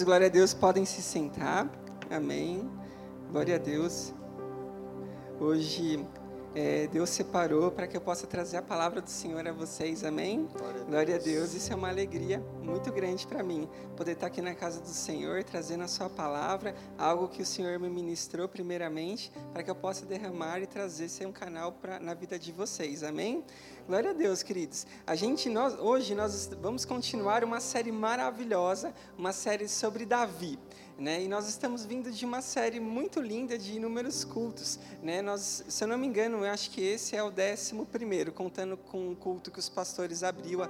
Glória a Deus, podem se sentar. Amém. Glória a Deus. Hoje é, Deus separou para que eu possa trazer a palavra do Senhor a vocês, amém? Glória a Deus. Glória a Deus. Isso é uma alegria muito grande para mim, poder estar aqui na casa do Senhor, trazendo a Sua palavra, algo que o Senhor me ministrou primeiramente, para que eu possa derramar e trazer ser um canal pra, na vida de vocês, amém? Glória a Deus, queridos. A gente, nós, hoje nós vamos continuar uma série maravilhosa, uma série sobre Davi. Né? E nós estamos vindo de uma série muito linda de inúmeros cultos. Né? Nós, se eu não me engano, eu acho que esse é o décimo primeiro, contando com o culto que os pastores abriu a,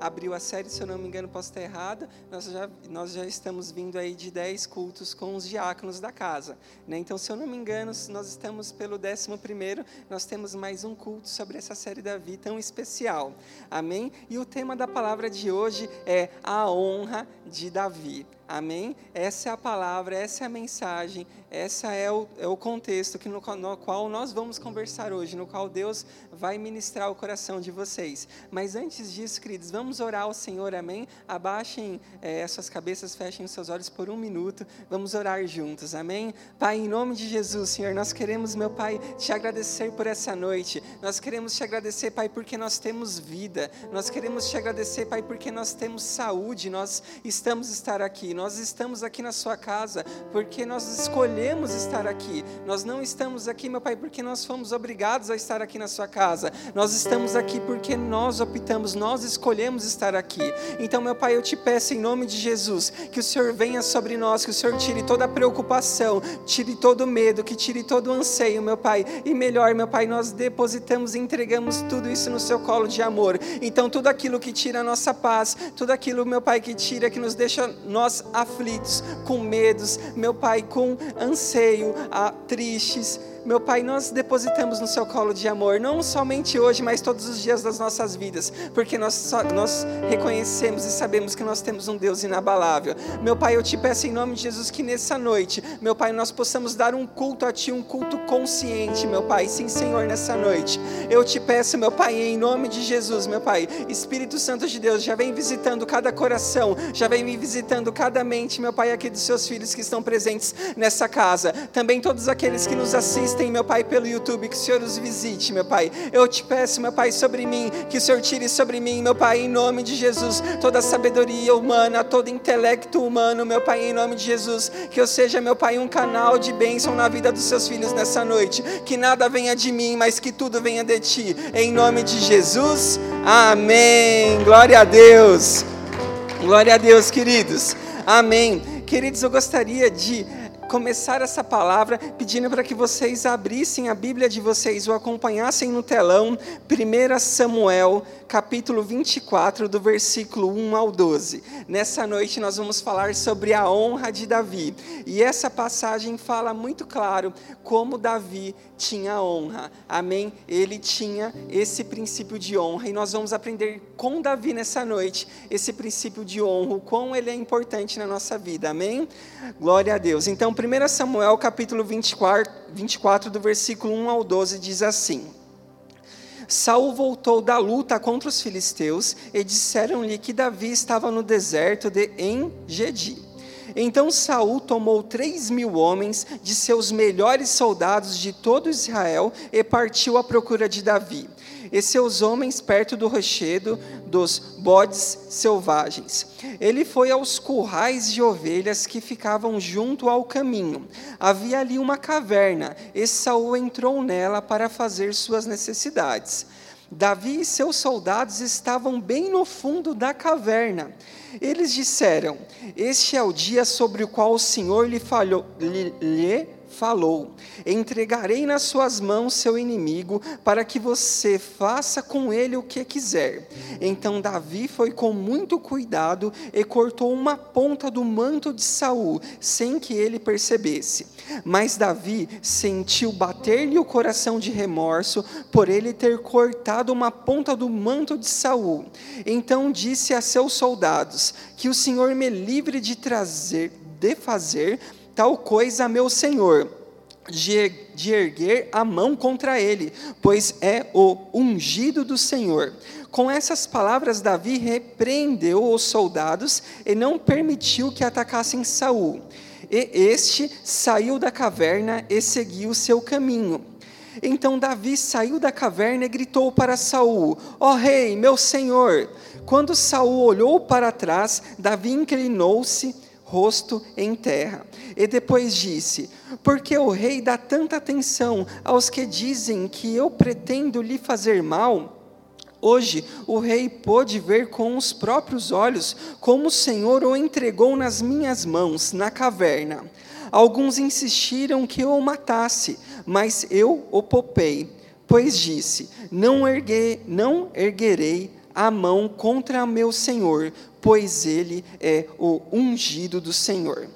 abriu a série, se eu não me engano, posso estar errado, nós já, nós já estamos vindo aí de dez cultos com os diáconos da casa. Né? Então, se eu não me engano, nós estamos pelo décimo primeiro, nós temos mais um culto sobre essa série da vida tão especial. Amém? E o tema da palavra de hoje é a honra de Davi. Amém? Essa é a palavra, essa é a mensagem, esse é o, é o contexto que no, no, qual nós vamos conversar hoje, no qual Deus vai ministrar o coração de vocês. Mas antes disso, queridos, vamos orar ao Senhor, amém? Abaixem é, as suas cabeças, fechem os seus olhos por um minuto, vamos orar juntos, amém? Pai, em nome de Jesus, Senhor, nós queremos, meu Pai, te agradecer por essa noite, nós queremos te agradecer, Pai, porque nós temos vida, nós queremos te agradecer, Pai, porque nós temos saúde, nós estamos estar aqui, nós estamos aqui na Sua casa, porque nós escolhemos estar aqui. Nós não estamos aqui, meu Pai, porque nós fomos obrigados a estar aqui na Sua casa. Nós estamos aqui porque nós optamos, nós escolhemos estar aqui. Então, meu Pai, eu te peço em nome de Jesus que o Senhor venha sobre nós, que o Senhor tire toda a preocupação, tire todo o medo, que tire todo o anseio, meu Pai. E melhor, meu Pai, nós depositamos e entregamos tudo isso no Seu colo de amor. Então, tudo aquilo que tira a nossa paz, tudo aquilo, meu Pai, que tira, que nos deixa nós aflitos, com medos, meu Pai, com anseio, a tristes, meu Pai, nós depositamos no Seu colo de amor, não somente hoje, mas todos os dias das nossas vidas, porque nós, nós reconhecemos e sabemos que nós temos um Deus inabalável. Meu Pai, eu te peço em nome de Jesus que nessa noite, meu Pai, nós possamos dar um culto a Ti, um culto consciente, meu Pai. Sim, Senhor, nessa noite. Eu te peço, meu Pai, em nome de Jesus, meu Pai, Espírito Santo de Deus, já vem visitando cada coração, já vem me visitando cada mente, meu Pai, aqui dos Seus filhos que estão presentes nessa casa. Também todos aqueles que nos assistem assistem, meu Pai, pelo YouTube, que o Senhor os visite, meu Pai. Eu te peço, meu Pai, sobre mim, que o Senhor tire sobre mim, meu Pai, em nome de Jesus, toda sabedoria humana, todo intelecto humano, meu Pai, em nome de Jesus, que eu seja, meu Pai, um canal de bênção na vida dos seus filhos nessa noite. Que nada venha de mim, mas que tudo venha de ti. Em nome de Jesus, amém. Glória a Deus. Glória a Deus, queridos. Amém. Queridos, eu gostaria de começar essa palavra pedindo para que vocês abrissem a Bíblia de vocês ou acompanhassem no telão 1 Samuel, capítulo 24, do versículo 1 ao 12. Nessa noite nós vamos falar sobre a honra de Davi. E essa passagem fala muito claro como Davi tinha honra. Amém? Ele tinha esse princípio de honra e nós vamos aprender com Davi nessa noite esse princípio de honra, o quão ele é importante na nossa vida. Amém? Glória a Deus. Então, 1 Samuel capítulo 24, 24 do versículo 1 ao 12 diz assim: Saul voltou da luta contra os filisteus e disseram-lhe que Davi estava no deserto de Engedi. Então Saul tomou três mil homens de seus melhores soldados de todo Israel e partiu à procura de Davi e seus homens perto do rochedo dos bodes selvagens. Ele foi aos currais de ovelhas que ficavam junto ao caminho. Havia ali uma caverna, e Saul entrou nela para fazer suas necessidades. Davi e seus soldados estavam bem no fundo da caverna. Eles disseram: Este é o dia sobre o qual o Senhor lhe, falhou, lhe, lhe falou: Entregarei nas suas mãos seu inimigo, para que você faça com ele o que quiser. Então Davi foi com muito cuidado e cortou uma ponta do manto de Saul, sem que ele percebesse. Mas Davi sentiu bater-lhe o coração de remorso por ele ter cortado uma ponta do manto de Saul. Então disse a seus soldados: Que o Senhor me livre de trazer, de fazer tal coisa a meu senhor. de, de erguer a mão contra ele, pois é o ungido do Senhor. Com essas palavras, Davi repreendeu os soldados e não permitiu que atacassem Saul. E este saiu da caverna e seguiu seu caminho. Então Davi saiu da caverna e gritou para Saul: Ó oh, rei, meu senhor! Quando Saul olhou para trás, Davi inclinou-se rosto em terra. E depois disse: Por que o rei dá tanta atenção aos que dizem que eu pretendo lhe fazer mal? Hoje o rei pôde ver com os próprios olhos como o Senhor o entregou nas minhas mãos na caverna. Alguns insistiram que eu o matasse, mas eu o popei, pois disse: Não ergue, não erguerei a mão contra meu Senhor, pois ele é o ungido do Senhor.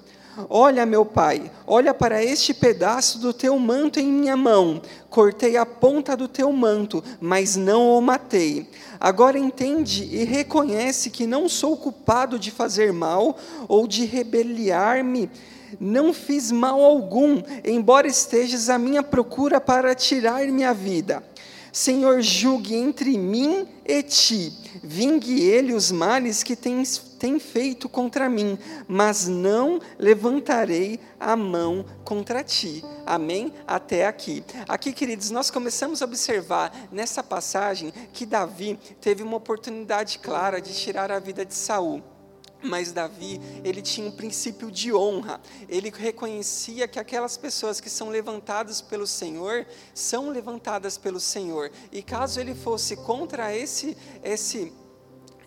Olha, meu pai, olha para este pedaço do teu manto em minha mão. Cortei a ponta do teu manto, mas não o matei. Agora entende e reconhece que não sou culpado de fazer mal ou de rebeliar-me não fiz mal algum, embora estejas à minha procura para tirar minha vida. Senhor, julgue entre mim e ti, vingue ele os males que tens, tem feito contra mim, mas não levantarei a mão contra ti. Amém? Até aqui. Aqui, queridos, nós começamos a observar nessa passagem que Davi teve uma oportunidade clara de tirar a vida de Saul. Mas Davi, ele tinha um princípio de honra. Ele reconhecia que aquelas pessoas que são levantadas pelo Senhor são levantadas pelo Senhor. E caso ele fosse contra esse, esse,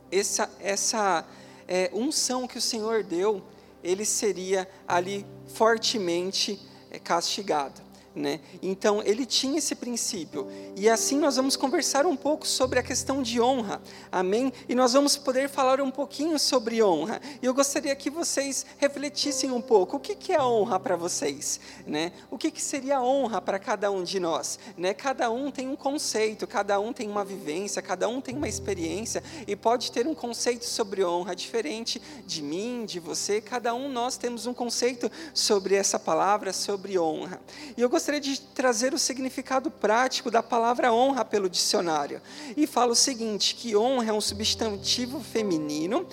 essa, essa é, unção que o Senhor deu, ele seria ali fortemente é, castigado. Né? Então, ele tinha esse princípio. E assim nós vamos conversar um pouco sobre a questão de honra. Amém? E nós vamos poder falar um pouquinho sobre honra. E eu gostaria que vocês refletissem um pouco. O que, que é honra para vocês? Né? O que, que seria honra para cada um de nós? Né? Cada um tem um conceito, cada um tem uma vivência, cada um tem uma experiência e pode ter um conceito sobre honra diferente de mim, de você. Cada um nós temos um conceito sobre essa palavra, sobre honra. E eu gostaria de trazer o significado prático da palavra honra pelo dicionário. E fala o seguinte: que honra é um substantivo feminino,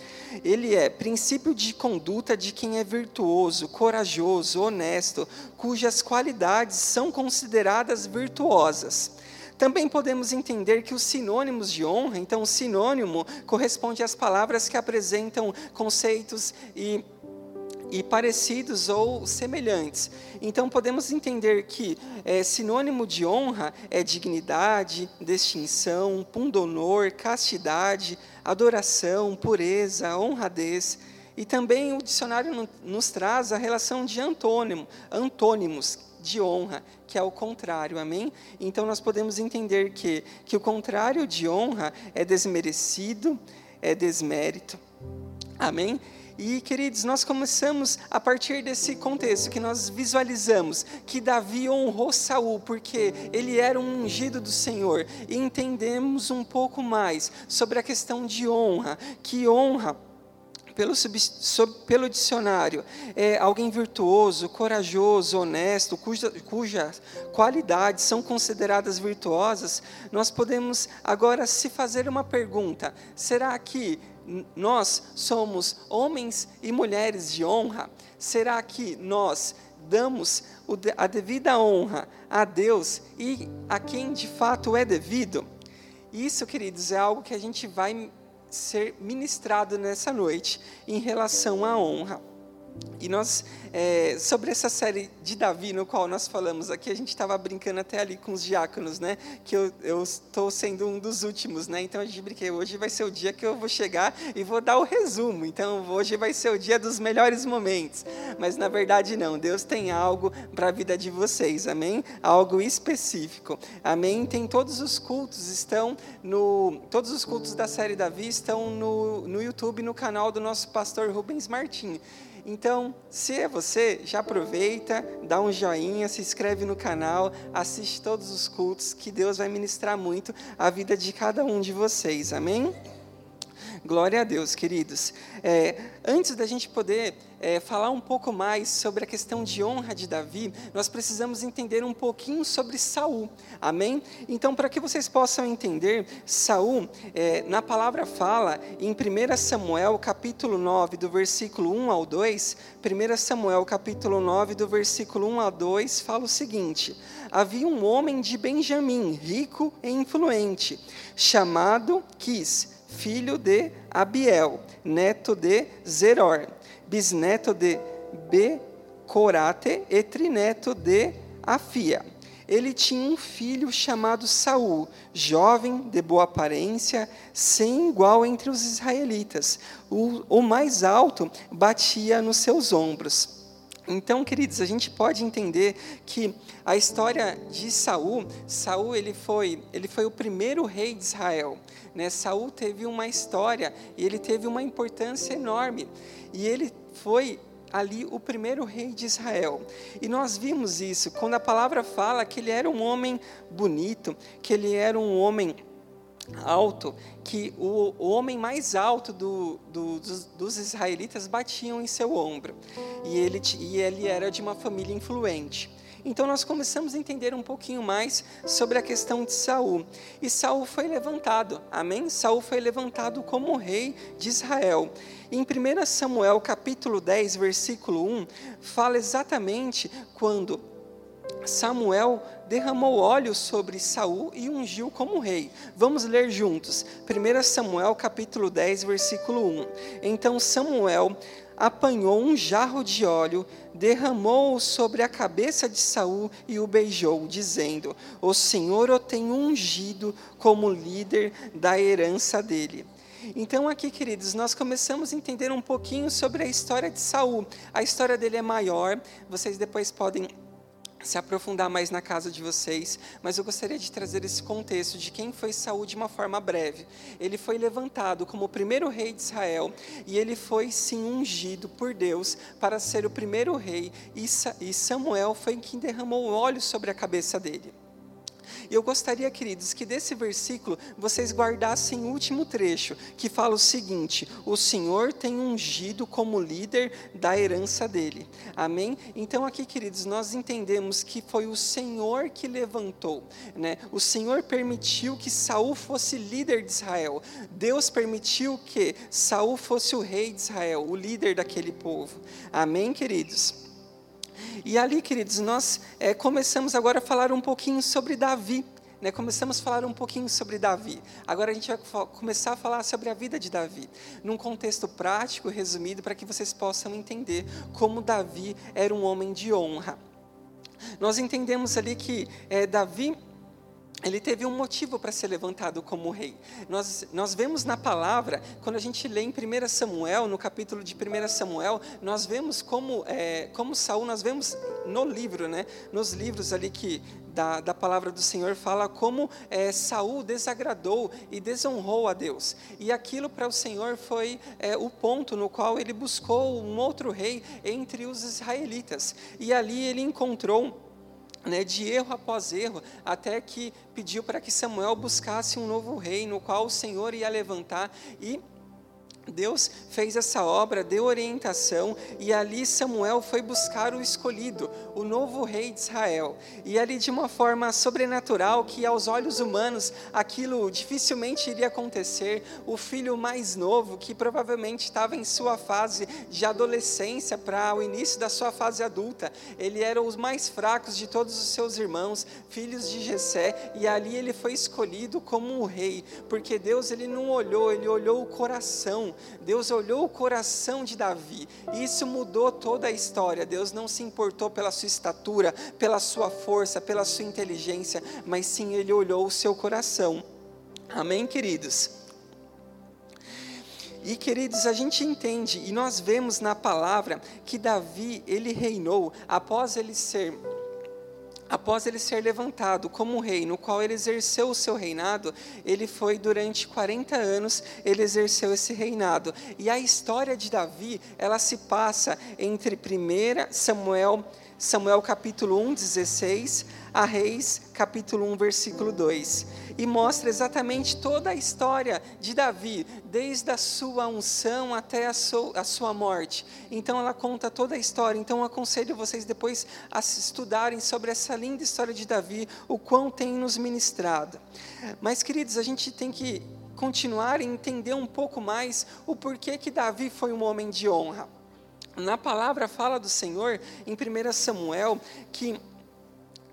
ele é princípio de conduta de quem é virtuoso, corajoso, honesto, cujas qualidades são consideradas virtuosas. Também podemos entender que os sinônimos de honra, então, sinônimo corresponde às palavras que apresentam conceitos e e parecidos ou semelhantes. Então podemos entender que é, sinônimo de honra é dignidade, distinção, pundonor, castidade, adoração, pureza, honradez. E também o dicionário nos traz a relação de antônimo, antônimos de honra, que é o contrário, amém? Então nós podemos entender que, que o contrário de honra é desmerecido, é desmérito, amém? E, queridos, nós começamos a partir desse contexto que nós visualizamos que Davi honrou Saul porque ele era um ungido do Senhor. E entendemos um pouco mais sobre a questão de honra, que honra pelo, pelo dicionário, é alguém virtuoso, corajoso, honesto, cuja, cujas qualidades são consideradas virtuosas, nós podemos agora se fazer uma pergunta: será que nós somos homens e mulheres de honra? Será que nós damos a devida honra a Deus e a quem de fato é devido? Isso, queridos, é algo que a gente vai ser ministrado nessa noite em relação à honra. E nós, é, sobre essa série de Davi, no qual nós falamos aqui, a gente estava brincando até ali com os diáconos, né? Que eu estou sendo um dos últimos, né? Então a gente brinquei, hoje vai ser o dia que eu vou chegar e vou dar o resumo. Então hoje vai ser o dia dos melhores momentos. Mas na verdade não, Deus tem algo para a vida de vocês, amém? Algo específico, amém? Tem todos os cultos estão no, todos os cultos da série Davi estão no, no YouTube, no canal do nosso pastor Rubens Martins. Então, se é você, já aproveita, dá um joinha, se inscreve no canal, assiste todos os cultos, que Deus vai ministrar muito a vida de cada um de vocês, amém? Glória a Deus, queridos. É, antes da gente poder é, falar um pouco mais sobre a questão de honra de Davi, nós precisamos entender um pouquinho sobre Saul. Amém? Então, para que vocês possam entender, Saul, é, na palavra fala em 1 Samuel, capítulo 9, do versículo 1 ao 2, 1 Samuel, capítulo 9, do versículo 1 ao 2, fala o seguinte: Havia um homem de Benjamim, rico e influente, chamado Quis, filho de Abiel, neto de Zeror bisneto de Becorate e trineto de Afia. Ele tinha um filho chamado Saul, jovem, de boa aparência, sem igual entre os israelitas. O, o mais alto batia nos seus ombros. Então, queridos, a gente pode entender que a história de Saul, Saul ele foi, ele foi o primeiro rei de Israel. Né? Saul teve uma história e ele teve uma importância enorme. E ele foi ali o primeiro rei de Israel. E nós vimos isso quando a palavra fala que ele era um homem bonito, que ele era um homem alto, que o, homem mais alto do, do, dos, dos, israelitas batiam em seu ombro. E ele, e ele era de uma família influente. Então nós começamos a entender um pouquinho mais sobre a questão de Saul. E Saul foi levantado, amém? Saul foi levantado como rei de Israel. Em 1 Samuel capítulo 10, versículo 1, fala exatamente quando Samuel derramou óleo sobre Saul e ungiu como rei. Vamos ler juntos. 1 Samuel capítulo 10, versículo 1. Então Samuel apanhou um jarro de óleo, derramou-o sobre a cabeça de Saul e o beijou, dizendo: O Senhor o tem ungido como líder da herança dele. Então aqui, queridos, nós começamos a entender um pouquinho sobre a história de Saul. A história dele é maior, vocês depois podem se aprofundar mais na casa de vocês, mas eu gostaria de trazer esse contexto de quem foi Saul de uma forma breve. Ele foi levantado como o primeiro rei de Israel e ele foi sim ungido por Deus para ser o primeiro rei e Samuel foi quem derramou óleo sobre a cabeça dele. E eu gostaria, queridos, que desse versículo vocês guardassem o último trecho, que fala o seguinte: O Senhor tem ungido como líder da herança dele. Amém? Então, aqui, queridos, nós entendemos que foi o Senhor que levantou, né? O Senhor permitiu que Saul fosse líder de Israel. Deus permitiu que Saul fosse o rei de Israel, o líder daquele povo. Amém, queridos? E ali, queridos, nós é, começamos agora a falar um pouquinho sobre Davi. Né, começamos a falar um pouquinho sobre Davi. Agora a gente vai começar a falar sobre a vida de Davi, num contexto prático, resumido, para que vocês possam entender como Davi era um homem de honra. Nós entendemos ali que é, Davi ele teve um motivo para ser levantado como rei. Nós, nós vemos na palavra, quando a gente lê em 1 Samuel, no capítulo de 1 Samuel, nós vemos como, é, como Saul, nós vemos no livro, né, nos livros ali que da, da palavra do Senhor fala como é, Saul desagradou e desonrou a Deus. E aquilo para o Senhor foi é, o ponto no qual ele buscou um outro rei entre os israelitas. E ali ele encontrou né, de erro após erro, até que pediu para que Samuel buscasse um novo rei, no qual o Senhor ia levantar e Deus fez essa obra, deu orientação, e ali Samuel foi buscar o escolhido, o novo rei de Israel. E ali, de uma forma sobrenatural, que aos olhos humanos aquilo dificilmente iria acontecer, o filho mais novo, que provavelmente estava em sua fase de adolescência para o início da sua fase adulta, ele era os mais fracos de todos os seus irmãos, filhos de Jessé, e ali ele foi escolhido como o rei, porque Deus ele não olhou, ele olhou o coração Deus olhou o coração de Davi e isso mudou toda a história. Deus não se importou pela sua estatura, pela sua força, pela sua inteligência, mas sim ele olhou o seu coração. Amém, queridos? E queridos, a gente entende e nós vemos na palavra que Davi, ele reinou após ele ser após ele ser levantado como rei, no qual ele exerceu o seu reinado, ele foi durante 40 anos, ele exerceu esse reinado. E a história de Davi, ela se passa entre 1 Samuel, Samuel capítulo 1, 16, a Reis capítulo 1, versículo 2 e mostra exatamente toda a história de Davi, desde a sua unção até a sua, a sua morte. Então ela conta toda a história. Então eu aconselho vocês depois a estudarem sobre essa linda história de Davi, o quão tem nos ministrado. Mas, queridos, a gente tem que continuar e entender um pouco mais o porquê que Davi foi um homem de honra. Na palavra fala do Senhor, em 1 Samuel, que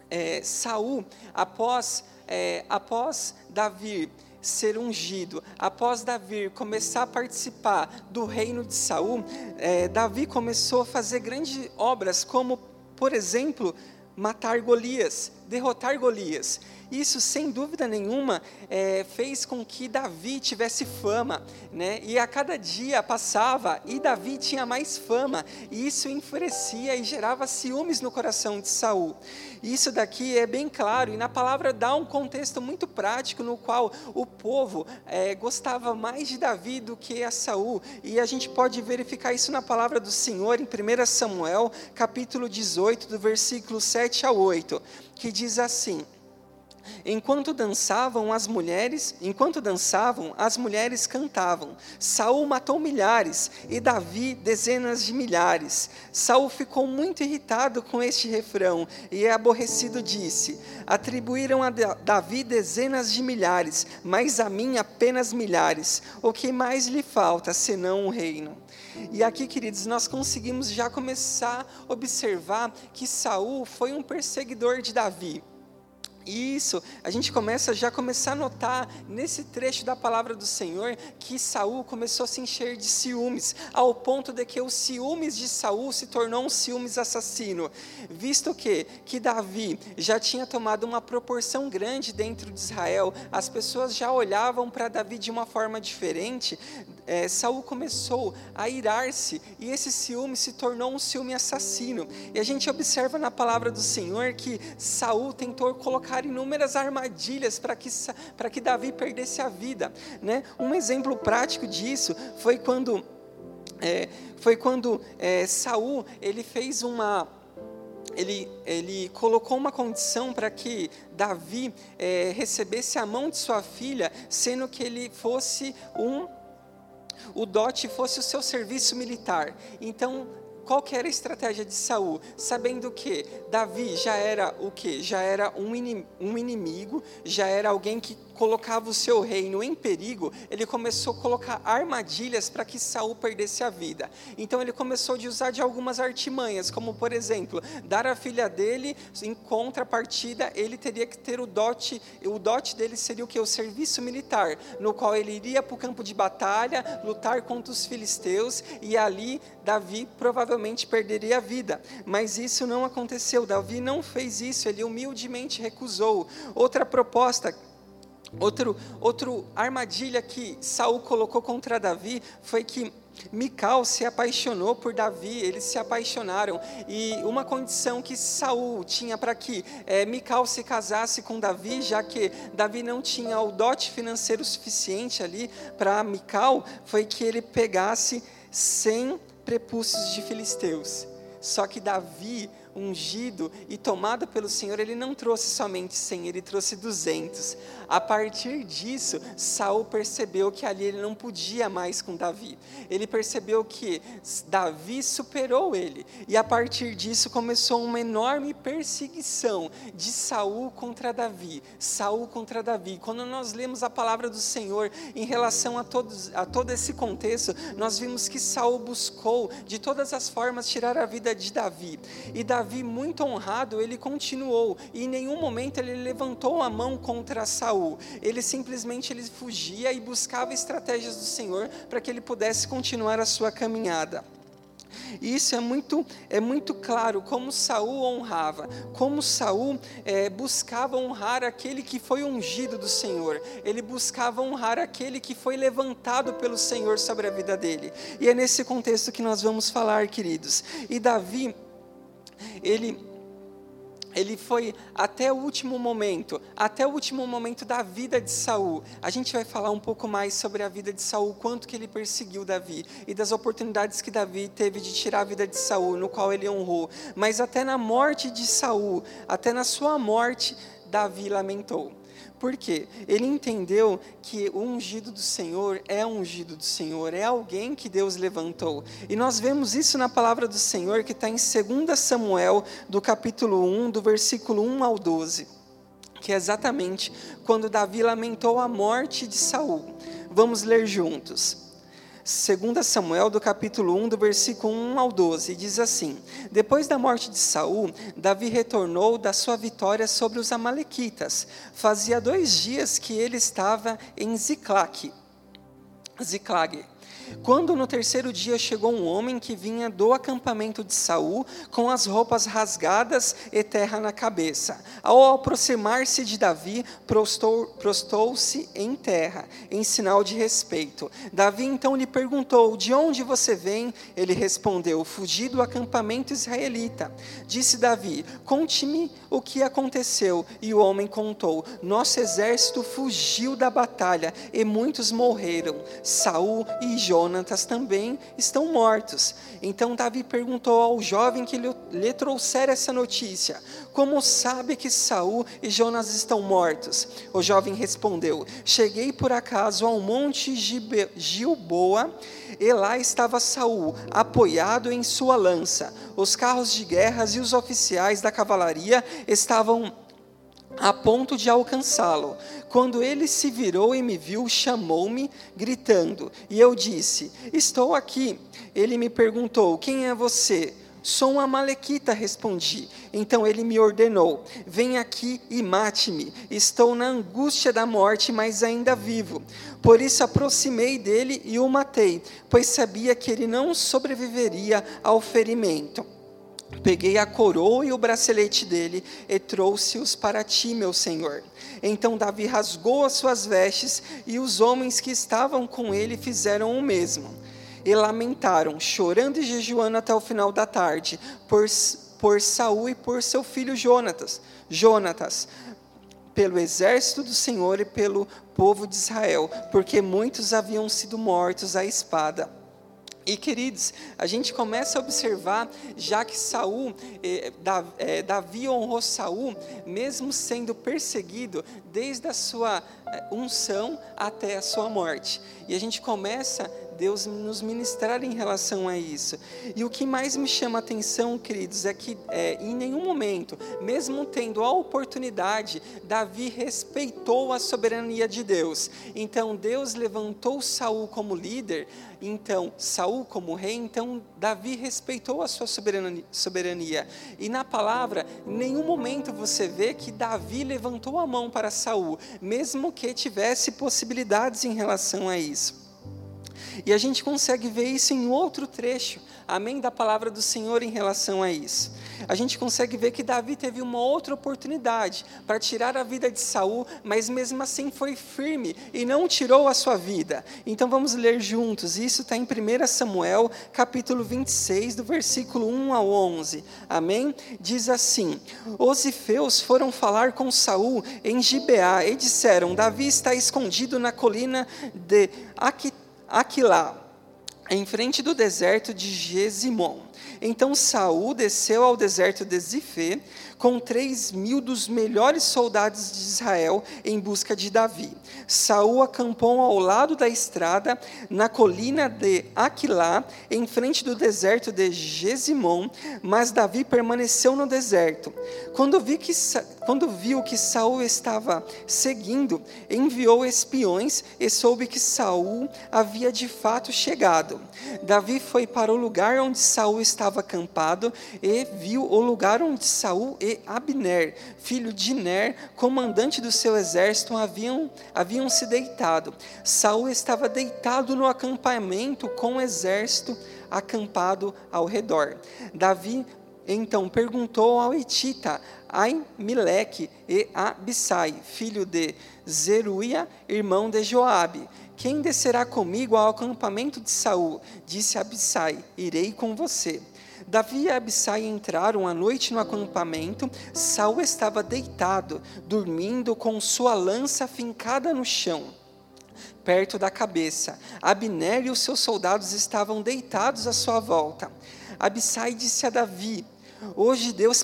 é, Saul, após é, após Davi ser ungido, após Davi começar a participar do reino de Saul, é, Davi começou a fazer grandes obras, como, por exemplo, matar Golias, derrotar Golias. Isso, sem dúvida nenhuma, é, fez com que Davi tivesse fama, né? E a cada dia passava e Davi tinha mais fama, e isso enfurecia e gerava ciúmes no coração de Saul. Isso daqui é bem claro, e na palavra dá um contexto muito prático no qual o povo é, gostava mais de Davi do que a Saul, e a gente pode verificar isso na palavra do Senhor em 1 Samuel, capítulo 18, do versículo 7 a 8, que diz assim: Enquanto dançavam as mulheres, enquanto dançavam, as mulheres cantavam. Saul matou milhares e Davi dezenas de milhares. Saul ficou muito irritado com este refrão e aborrecido disse: Atribuíram a Davi dezenas de milhares, mas a mim apenas milhares. O que mais lhe falta senão o reino? E aqui, queridos, nós conseguimos já começar a observar que Saul foi um perseguidor de Davi. Isso, a gente começa já começar a notar nesse trecho da palavra do Senhor que Saul começou a se encher de ciúmes, ao ponto de que os ciúmes de Saul se tornou um ciúmes assassino, visto que que Davi já tinha tomado uma proporção grande dentro de Israel, as pessoas já olhavam para Davi de uma forma diferente. É, Saul começou a irar-se e esse ciúme se tornou um ciúme assassino. E a gente observa na palavra do Senhor que Saul tentou colocar colocar inúmeras armadilhas para que, que Davi perdesse a vida. Né? Um exemplo prático disso foi quando, é, foi quando é, Saul ele fez uma ele, ele colocou uma condição para que Davi é, recebesse a mão de sua filha, sendo que ele fosse um o dote fosse o seu serviço militar. Então qual que era a estratégia de Saul? Sabendo que Davi já era o que? Já era um inimigo, já era alguém que colocava o seu reino em perigo, ele começou a colocar armadilhas para que Saul perdesse a vida. Então ele começou a usar de algumas artimanhas, como por exemplo, dar a filha dele em contrapartida, ele teria que ter o dote, o dote dele seria o que o serviço militar, no qual ele iria para o campo de batalha, lutar contra os filisteus e ali Davi provavelmente perderia a vida. Mas isso não aconteceu. Davi não fez isso, ele humildemente recusou. Outra proposta Outro, outro armadilha que Saul colocou contra Davi foi que Mical se apaixonou por Davi, eles se apaixonaram e uma condição que Saul tinha para que é, Mical se casasse com Davi, já que Davi não tinha o dote financeiro suficiente ali para Mical, foi que ele pegasse 100 prepúcios de filisteus. Só que Davi ungido e tomado pelo Senhor, ele não trouxe somente 100, ele trouxe 200. A partir disso, Saul percebeu que ali ele não podia mais com Davi. Ele percebeu que Davi superou ele. E a partir disso começou uma enorme perseguição de Saul contra Davi, Saul contra Davi. Quando nós lemos a palavra do Senhor em relação a, todos, a todo esse contexto, nós vimos que Saul buscou de todas as formas tirar a vida de Davi. E Davi, muito honrado, ele continuou. E em nenhum momento ele levantou a mão contra Saul. Ele simplesmente ele fugia e buscava estratégias do Senhor para que ele pudesse continuar a sua caminhada. E isso é muito, é muito claro como Saul honrava, como Saul é, buscava honrar aquele que foi ungido do Senhor. Ele buscava honrar aquele que foi levantado pelo Senhor sobre a vida dele. E é nesse contexto que nós vamos falar, queridos. E Davi, ele ele foi até o último momento, até o último momento da vida de Saul. A gente vai falar um pouco mais sobre a vida de Saul, quanto que ele perseguiu Davi e das oportunidades que Davi teve de tirar a vida de Saul, no qual ele honrou. Mas até na morte de Saul, até na sua morte, Davi lamentou. Por quê? Ele entendeu que o ungido do Senhor é ungido do Senhor, é alguém que Deus levantou. E nós vemos isso na palavra do Senhor que está em 2 Samuel, do capítulo 1, do versículo 1 ao 12, que é exatamente quando Davi lamentou a morte de Saul. Vamos ler juntos. 2 Samuel, do capítulo 1, do versículo 1 ao 12, diz assim: Depois da morte de Saul, Davi retornou da sua vitória sobre os Amalequitas. Fazia dois dias que ele estava em Ziclague. Ziclague quando no terceiro dia chegou um homem que vinha do acampamento de Saul, com as roupas rasgadas e terra na cabeça. Ao aproximar-se de Davi, prostou-se em terra, em sinal de respeito. Davi então lhe perguntou: De onde você vem? Ele respondeu: Fugi do acampamento israelita. Disse Davi: Conte-me o que aconteceu. E o homem contou: Nosso exército fugiu da batalha e muitos morreram. Saul e Jó Jonatas também estão mortos. Então Davi perguntou ao jovem que lhe trouxera essa notícia: Como sabe que Saul e Jonas estão mortos? O jovem respondeu: Cheguei por acaso ao monte Gilboa, e lá estava Saul, apoiado em sua lança. Os carros de guerras e os oficiais da cavalaria estavam a ponto de alcançá-lo. Quando ele se virou e me viu, chamou-me, gritando, e eu disse: Estou aqui. Ele me perguntou: Quem é você? Sou uma malequita, respondi. Então ele me ordenou: Vem aqui e mate-me. Estou na angústia da morte, mas ainda vivo. Por isso aproximei dele e o matei, pois sabia que ele não sobreviveria ao ferimento. Peguei a coroa e o bracelete dele e trouxe-os para ti, meu senhor. Então Davi rasgou as suas vestes e os homens que estavam com ele fizeram o mesmo. E lamentaram, chorando e jejuando até o final da tarde, por, por Saul e por seu filho Jonatas, Jonatas, pelo exército do Senhor e pelo povo de Israel, porque muitos haviam sido mortos à espada. E queridos, a gente começa a observar, já que Saul, eh, eh, Davi honrou Saul, mesmo sendo perseguido, desde a sua eh, unção até a sua morte. E a gente começa Deus nos ministrar em relação a isso. E o que mais me chama a atenção, queridos, é que é, em nenhum momento, mesmo tendo a oportunidade, Davi respeitou a soberania de Deus. Então Deus levantou Saul como líder, então Saul como rei, então Davi respeitou a sua soberania. E na palavra, em nenhum momento você vê que Davi levantou a mão para Saul, mesmo que tivesse possibilidades em relação a isso. E a gente consegue ver isso em outro trecho, amém, da palavra do Senhor em relação a isso. A gente consegue ver que Davi teve uma outra oportunidade para tirar a vida de Saul, mas mesmo assim foi firme e não tirou a sua vida. Então vamos ler juntos. Isso está em 1 Samuel, capítulo 26, do versículo 1 ao 11. Amém? Diz assim: Os ifeus foram falar com Saul em Gibeá e disseram: Davi está escondido na colina de Aquitá Aquilá, em frente do deserto de Gesimon. Então Saul desceu ao deserto de Zifê com três mil dos melhores soldados de Israel em busca de Davi. Saul acampou ao lado da estrada, na colina de Aquilá, em frente do deserto de Gesimon, mas Davi permaneceu no deserto. Quando, vi que, quando viu que Saul estava seguindo, enviou espiões e soube que Saul havia de fato chegado. Davi foi para o lugar onde Saul estava acampado e viu o lugar onde Saul e Abner, filho de Ner, comandante do seu exército, haviam, haviam se deitado. Saul estava deitado no acampamento com o exército acampado ao redor. Davi então perguntou ao Etita, Aimileque e Abissai, filho de Zeruia, irmão de Joabe, quem descerá comigo ao acampamento de Saul? Disse Abissai, irei com você. Davi e Abissai entraram à noite no acampamento. Saul estava deitado, dormindo com sua lança fincada no chão, perto da cabeça. Abner e os seus soldados estavam deitados à sua volta. Abissai disse a Davi: Hoje Deus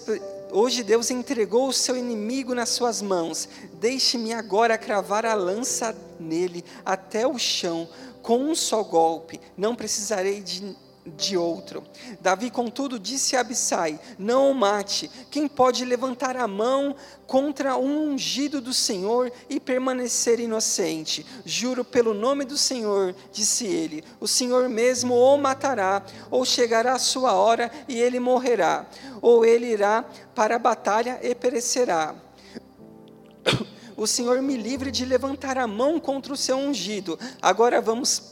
Hoje Deus entregou o seu inimigo nas suas mãos. Deixe-me agora cravar a lança nele até o chão, com um só golpe. Não precisarei de de outro. Davi, contudo, disse a Abissai: Não o mate. Quem pode levantar a mão contra um ungido do Senhor e permanecer inocente? Juro pelo nome do Senhor, disse ele: O Senhor mesmo o matará, ou chegará a sua hora e ele morrerá, ou ele irá para a batalha e perecerá. O Senhor me livre de levantar a mão contra o seu ungido. Agora vamos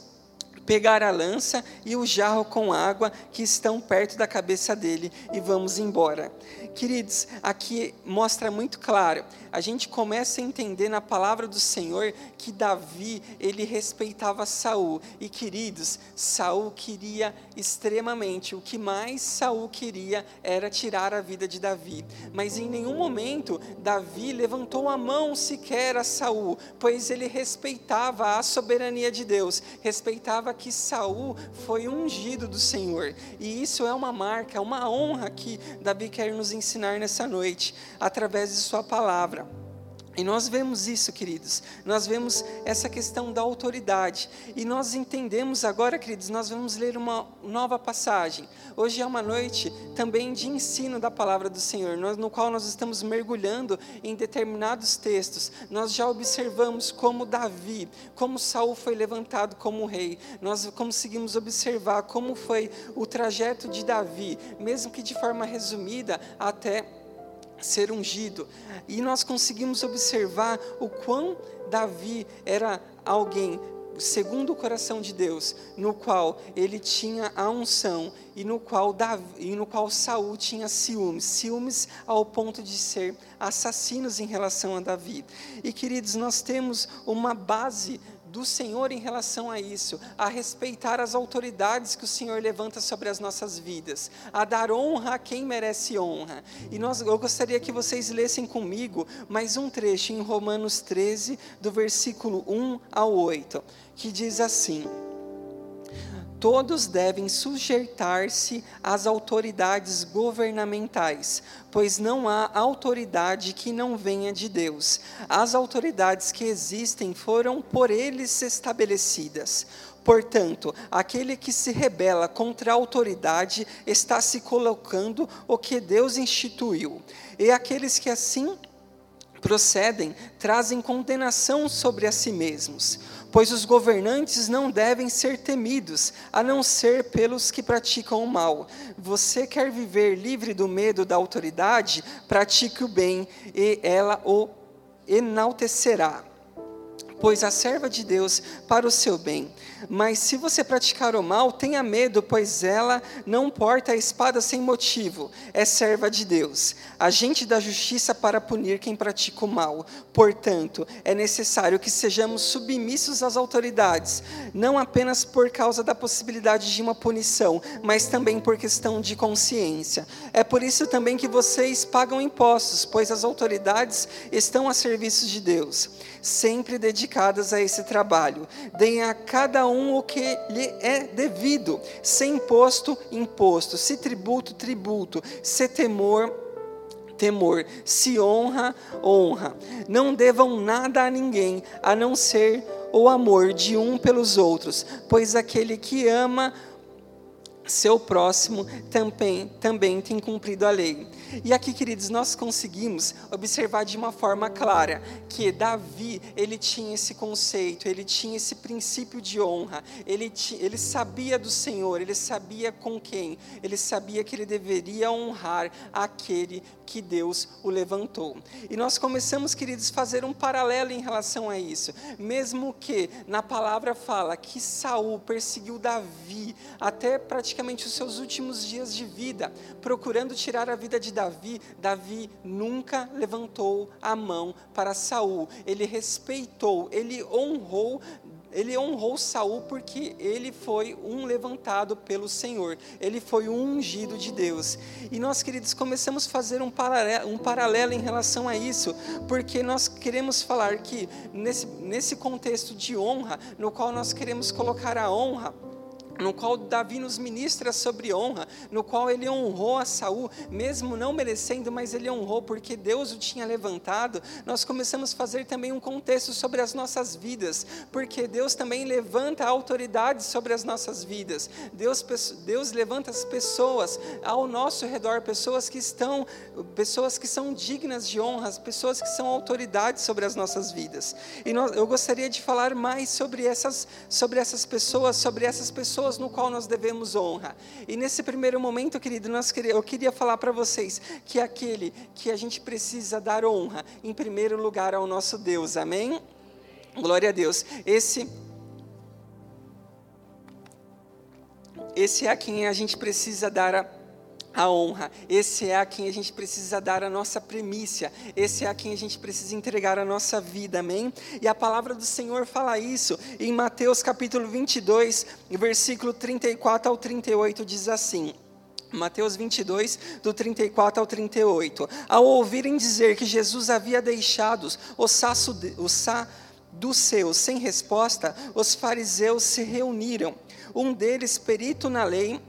pegar a lança e o jarro com água que estão perto da cabeça dele e vamos embora. Queridos, aqui mostra muito claro, a gente começa a entender na palavra do Senhor que Davi, ele respeitava Saul. E queridos, Saul queria extremamente, o que mais Saul queria era tirar a vida de Davi. Mas em nenhum momento Davi levantou a mão sequer a Saul, pois ele respeitava a soberania de Deus, respeitava que Saul foi ungido do Senhor. E isso é uma marca, uma honra que Davi quer nos ensinar nessa noite, através de sua palavra. E nós vemos isso, queridos. Nós vemos essa questão da autoridade. E nós entendemos agora, queridos, nós vamos ler uma nova passagem. Hoje é uma noite também de ensino da palavra do Senhor, no qual nós estamos mergulhando em determinados textos. Nós já observamos como Davi, como Saul foi levantado como rei. Nós conseguimos observar como foi o trajeto de Davi, mesmo que de forma resumida, até ser ungido. E nós conseguimos observar o quão Davi era alguém segundo o coração de Deus, no qual ele tinha a unção e no qual Davi, e no qual Saul tinha ciúmes, ciúmes ao ponto de ser assassinos em relação a Davi. E queridos, nós temos uma base do Senhor em relação a isso, a respeitar as autoridades que o Senhor levanta sobre as nossas vidas, a dar honra a quem merece honra. E nós, eu gostaria que vocês lessem comigo mais um trecho em Romanos 13, do versículo 1 ao 8, que diz assim: todos devem sujeitar-se às autoridades governamentais, pois não há autoridade que não venha de Deus. As autoridades que existem foram por eles estabelecidas. Portanto, aquele que se rebela contra a autoridade está se colocando o que Deus instituiu. E aqueles que assim procedem trazem condenação sobre a si mesmos pois os governantes não devem ser temidos, a não ser pelos que praticam o mal. Você quer viver livre do medo da autoridade? Pratique o bem, e ela o enaltecerá pois a serva de Deus para o seu bem. Mas se você praticar o mal, tenha medo, pois ela não porta a espada sem motivo, é serva de Deus, agente da justiça para punir quem pratica o mal. Portanto, é necessário que sejamos submissos às autoridades, não apenas por causa da possibilidade de uma punição, mas também por questão de consciência. É por isso também que vocês pagam impostos, pois as autoridades estão a serviço de Deus sempre dedicadas a esse trabalho. Deem a cada um o que lhe é devido, se imposto, imposto, se tributo, tributo, se temor, temor, se honra, honra. Não devam nada a ninguém, a não ser o amor de um pelos outros, pois aquele que ama seu próximo também, também tem cumprido a lei. E aqui, queridos, nós conseguimos observar de uma forma clara que Davi, ele tinha esse conceito, ele tinha esse princípio de honra, ele, ele sabia do Senhor, ele sabia com quem, ele sabia que ele deveria honrar aquele que Deus o levantou. E nós começamos, queridos, fazer um paralelo em relação a isso, mesmo que na palavra fala que Saul perseguiu Davi até praticamente os seus últimos dias de vida, procurando tirar a vida de Davi, Davi nunca levantou a mão para Saul. Ele respeitou, ele honrou ele honrou Saul porque ele foi um levantado pelo Senhor, ele foi um ungido de Deus. E nós, queridos, começamos a fazer um paralelo, um paralelo em relação a isso, porque nós queremos falar que nesse, nesse contexto de honra, no qual nós queremos colocar a honra no qual Davi nos ministra sobre honra, no qual ele honrou a Saul, mesmo não merecendo, mas ele honrou porque Deus o tinha levantado. Nós começamos a fazer também um contexto sobre as nossas vidas, porque Deus também levanta a autoridade sobre as nossas vidas. Deus, Deus levanta as pessoas ao nosso redor, pessoas que estão, pessoas que são dignas de honra, pessoas que são autoridades sobre as nossas vidas. E nós, eu gostaria de falar mais sobre essas, sobre essas pessoas, sobre essas pessoas pessoas no qual nós devemos honra. E nesse primeiro momento, querido, nós queria, eu queria falar para vocês que é aquele que a gente precisa dar honra, em primeiro lugar, ao nosso Deus. Amém? Glória a Deus. Esse esse é a quem a gente precisa dar a a honra. Esse é a quem a gente precisa dar a nossa primícia. Esse é a quem a gente precisa entregar a nossa vida, amém? E a palavra do Senhor fala isso em Mateus capítulo 22, versículo 34 ao 38, diz assim. Mateus 22, do 34 ao 38. Ao ouvirem dizer que Jesus havia deixado o saço, o sa sem resposta, os fariseus se reuniram. Um deles, perito na lei,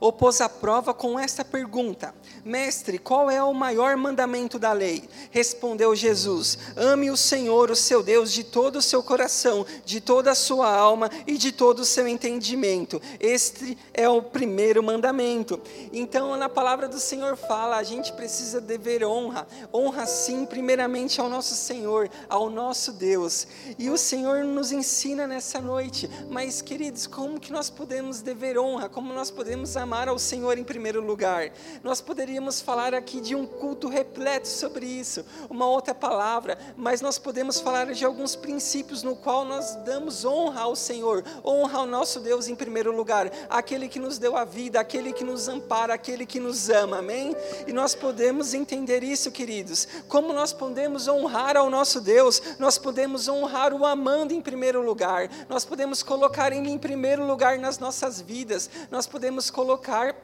o pôs à prova com esta pergunta: Mestre, qual é o maior mandamento da lei? Respondeu Jesus: Ame o Senhor, o seu Deus, de todo o seu coração, de toda a sua alma e de todo o seu entendimento. Este é o primeiro mandamento. Então, na palavra do Senhor fala, a gente precisa dever honra. Honra sim, primeiramente ao nosso Senhor, ao nosso Deus. E o Senhor nos ensina nessa noite. Mas, queridos, como que nós podemos dever honra? Como nós podemos amar? Amar ao Senhor em primeiro lugar. Nós poderíamos falar aqui de um culto repleto sobre isso, uma outra palavra, mas nós podemos falar de alguns princípios no qual nós damos honra ao Senhor, honra ao nosso Deus em primeiro lugar, aquele que nos deu a vida, aquele que nos ampara, aquele que nos ama, amém? E nós podemos entender isso, queridos, como nós podemos honrar ao nosso Deus, nós podemos honrar o amando em primeiro lugar, nós podemos colocar Ele em primeiro lugar nas nossas vidas, nós podemos colocar colocar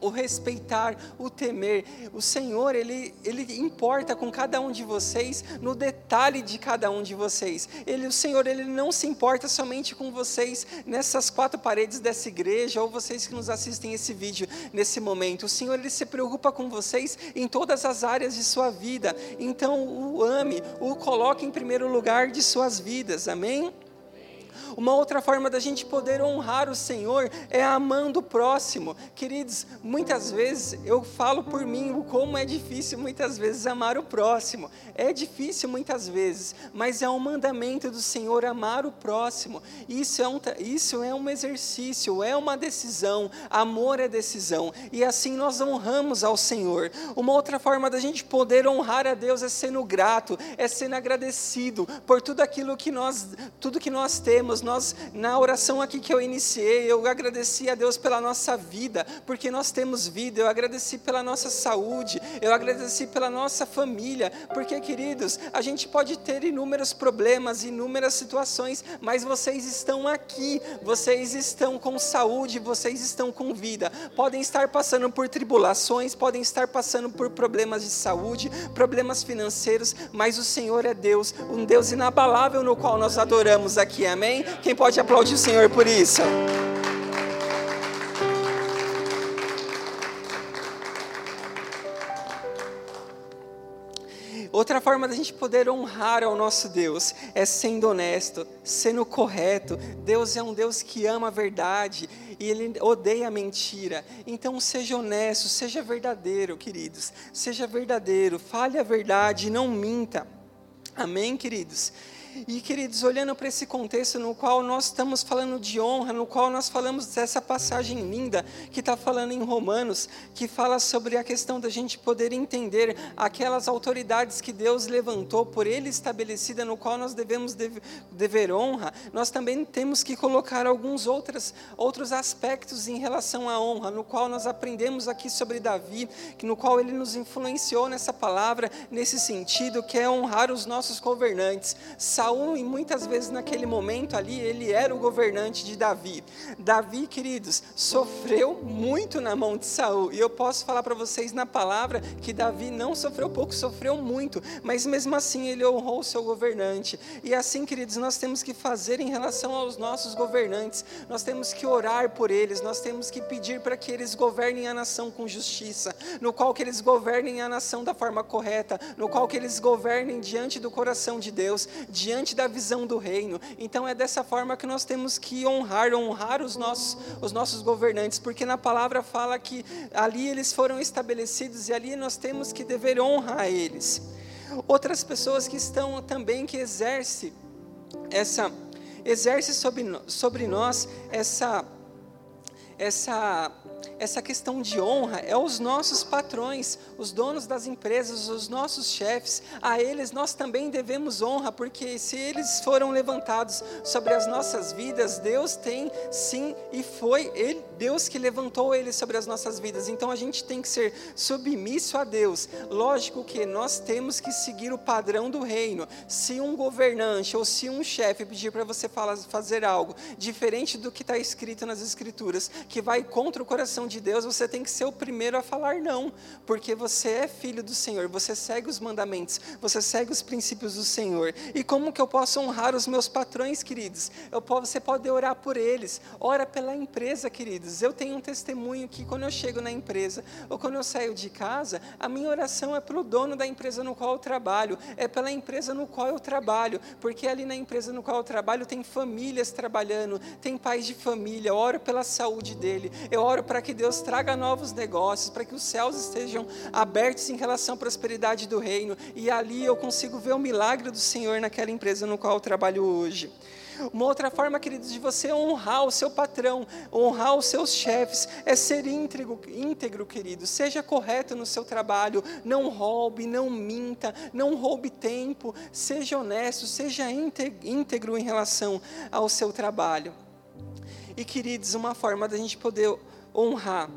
o respeitar, o temer. O Senhor, ele, ele importa com cada um de vocês, no detalhe de cada um de vocês. Ele, o Senhor, ele não se importa somente com vocês nessas quatro paredes dessa igreja ou vocês que nos assistem esse vídeo nesse momento. O Senhor, ele se preocupa com vocês em todas as áreas de sua vida. Então, o ame, o coloque em primeiro lugar de suas vidas. Amém? Uma outra forma da gente poder honrar o Senhor é amando o próximo. Queridos, muitas vezes eu falo por mim o como é difícil muitas vezes amar o próximo. É difícil muitas vezes, mas é um mandamento do Senhor amar o próximo. Isso é um, isso é um exercício, é uma decisão. Amor é decisão. E assim nós honramos ao Senhor. Uma outra forma da gente poder honrar a Deus é sendo grato, é sendo agradecido por tudo aquilo que nós, tudo que nós temos nós, na oração aqui que eu iniciei, eu agradeci a Deus pela nossa vida, porque nós temos vida, eu agradeci pela nossa saúde, eu agradeci pela nossa família, porque, queridos, a gente pode ter inúmeros problemas, inúmeras situações, mas vocês estão aqui, vocês estão com saúde, vocês estão com vida, podem estar passando por tribulações, podem estar passando por problemas de saúde, problemas financeiros, mas o Senhor é Deus, um Deus inabalável no qual nós adoramos aqui, amém? Quem pode aplaudir o Senhor por isso? Outra forma da gente poder honrar ao nosso Deus é sendo honesto, sendo correto. Deus é um Deus que ama a verdade e Ele odeia a mentira. Então seja honesto, seja verdadeiro, queridos. Seja verdadeiro, fale a verdade, não minta. Amém, queridos? E queridos, olhando para esse contexto no qual nós estamos falando de honra, no qual nós falamos dessa passagem linda que está falando em Romanos, que fala sobre a questão da gente poder entender aquelas autoridades que Deus levantou, por Ele estabelecida, no qual nós devemos dever honra, nós também temos que colocar alguns outros, outros aspectos em relação à honra, no qual nós aprendemos aqui sobre Davi, no qual ele nos influenciou nessa palavra, nesse sentido, que é honrar os nossos governantes Saul, e muitas vezes naquele momento ali, ele era o governante de Davi. Davi, queridos, sofreu muito na mão de Saul. E eu posso falar para vocês na palavra que Davi não sofreu pouco, sofreu muito, mas mesmo assim ele honrou o seu governante. E assim, queridos, nós temos que fazer em relação aos nossos governantes. Nós temos que orar por eles, nós temos que pedir para que eles governem a nação com justiça, no qual que eles governem a nação da forma correta, no qual que eles governem diante do coração de Deus, diante da visão do reino. Então é dessa forma que nós temos que honrar, honrar os nossos, os nossos governantes, porque na palavra fala que ali eles foram estabelecidos e ali nós temos que dever honrar eles. Outras pessoas que estão também que exerce essa exerce sobre, sobre nós essa essa essa questão de honra é os nossos patrões, os donos das empresas, os nossos chefes. A eles nós também devemos honra, porque se eles foram levantados sobre as nossas vidas, Deus tem sim e foi ele, Deus que levantou eles sobre as nossas vidas. Então a gente tem que ser submisso a Deus. Lógico que nós temos que seguir o padrão do reino. Se um governante ou se um chefe pedir para você fazer algo diferente do que está escrito nas escrituras, que vai contra o coração de Deus, você tem que ser o primeiro a falar não, porque você é filho do Senhor, você segue os mandamentos, você segue os princípios do Senhor. E como que eu posso honrar os meus patrões, queridos? Eu, você pode orar por eles, ora pela empresa, queridos. Eu tenho um testemunho que quando eu chego na empresa ou quando eu saio de casa, a minha oração é pelo dono da empresa no qual eu trabalho, é pela empresa no qual eu trabalho, porque ali na empresa no qual eu trabalho tem famílias trabalhando, tem pais de família, eu oro pela saúde dele, eu oro para que Deus traga novos negócios, para que os céus estejam abertos em relação à prosperidade do reino, e ali eu consigo ver o milagre do Senhor naquela empresa no qual eu trabalho hoje. Uma outra forma, queridos, de você honrar o seu patrão, honrar os seus chefes, é ser íntegro, íntegro, querido. Seja correto no seu trabalho, não roube, não minta, não roube tempo, seja honesto, seja íntegro em relação ao seu trabalho. E, queridos, uma forma da gente poder honrar.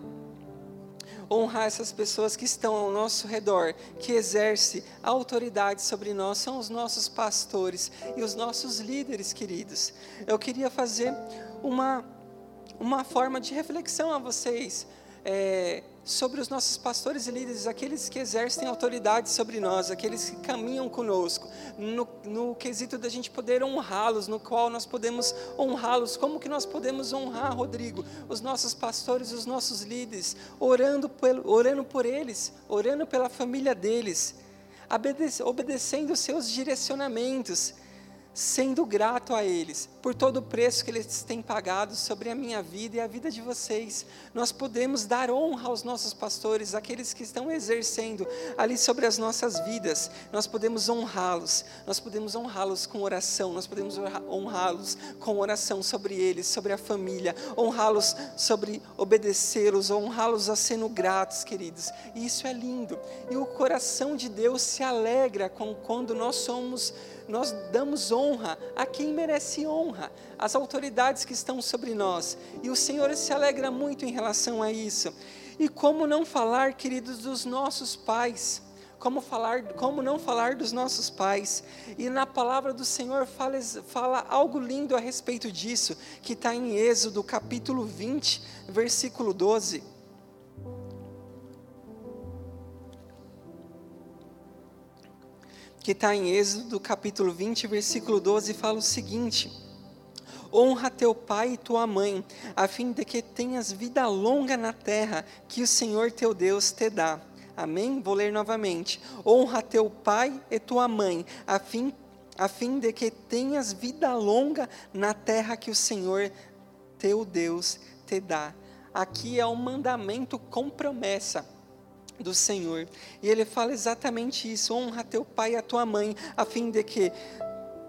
Honrar essas pessoas que estão ao nosso redor, que exercem autoridade sobre nós, são os nossos pastores e os nossos líderes queridos. Eu queria fazer uma, uma forma de reflexão a vocês. É, sobre os nossos pastores e líderes, aqueles que exercem autoridade sobre nós, aqueles que caminham conosco, no, no quesito da gente poder honrá-los, no qual nós podemos honrá-los. Como que nós podemos honrar, Rodrigo, os nossos pastores, os nossos líderes, orando, pelo, orando por eles, orando pela família deles, obedecendo os seus direcionamentos, sendo grato a eles por todo o preço que eles têm pagado sobre a minha vida e a vida de vocês. Nós podemos dar honra aos nossos pastores, aqueles que estão exercendo ali sobre as nossas vidas. Nós podemos honrá-los. Nós podemos honrá-los com oração. Nós podemos honrá-los com oração sobre eles, sobre a família. Honrá-los sobre obedecê-los, honrá-los a sendo gratos, queridos. E isso é lindo. E o coração de Deus se alegra com quando nós somos nós damos honra a quem merece honra, as autoridades que estão sobre nós. E o Senhor se alegra muito em relação a isso. E como não falar, queridos, dos nossos pais? Como, falar, como não falar dos nossos pais? E na palavra do Senhor fala, fala algo lindo a respeito disso, que está em Êxodo capítulo 20, versículo 12. Que está em Êxodo capítulo 20, versículo 12, fala o seguinte: Honra teu pai e tua mãe, a fim de que tenhas vida longa na terra que o Senhor teu Deus te dá. Amém? Vou ler novamente. Honra teu pai e tua mãe, a fim, a fim de que tenhas vida longa na terra que o Senhor teu Deus te dá. Aqui é um mandamento com promessa do Senhor. E ele fala exatamente isso: honra teu pai e a tua mãe, a fim de que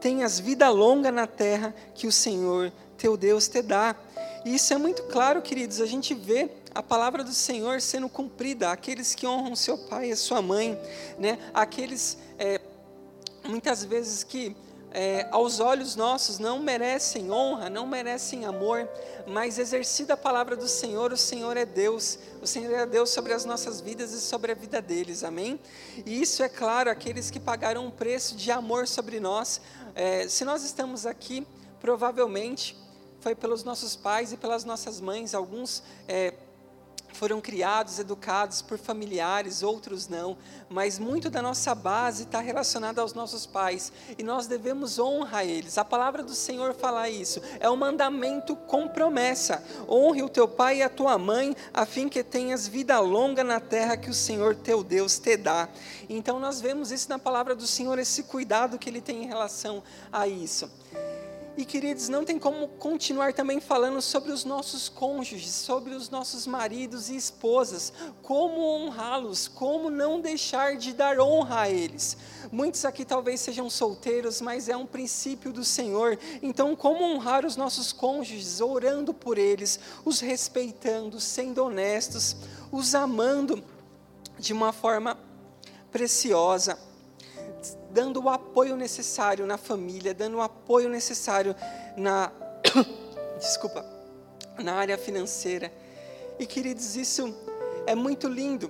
tenhas vida longa na terra que o Senhor teu Deus te dá. E isso é muito claro, queridos, a gente vê a palavra do Senhor sendo cumprida, aqueles que honram seu pai e sua mãe, né? aqueles, é, muitas vezes que é, aos olhos nossos não merecem honra, não merecem amor, mas exercida a palavra do Senhor, o Senhor é Deus, o Senhor é Deus sobre as nossas vidas e sobre a vida deles, amém? E isso é claro, aqueles que pagaram um preço de amor sobre nós, é, se nós estamos aqui, provavelmente foi pelos nossos pais e pelas nossas mães, alguns é, foram criados, educados por familiares, outros não, mas muito da nossa base está relacionada aos nossos pais e nós devemos honrar eles. A palavra do Senhor fala isso, é um mandamento com promessa: honre o teu pai e a tua mãe, a fim que tenhas vida longa na terra que o Senhor teu Deus te dá. Então nós vemos isso na palavra do Senhor, esse cuidado que ele tem em relação a isso. E queridos, não tem como continuar também falando sobre os nossos cônjuges, sobre os nossos maridos e esposas, como honrá-los, como não deixar de dar honra a eles. Muitos aqui talvez sejam solteiros, mas é um princípio do Senhor. Então, como honrar os nossos cônjuges, orando por eles, os respeitando, sendo honestos, os amando de uma forma preciosa dando o apoio necessário na família, dando o apoio necessário na desculpa, na área financeira. E queridos, isso é muito lindo.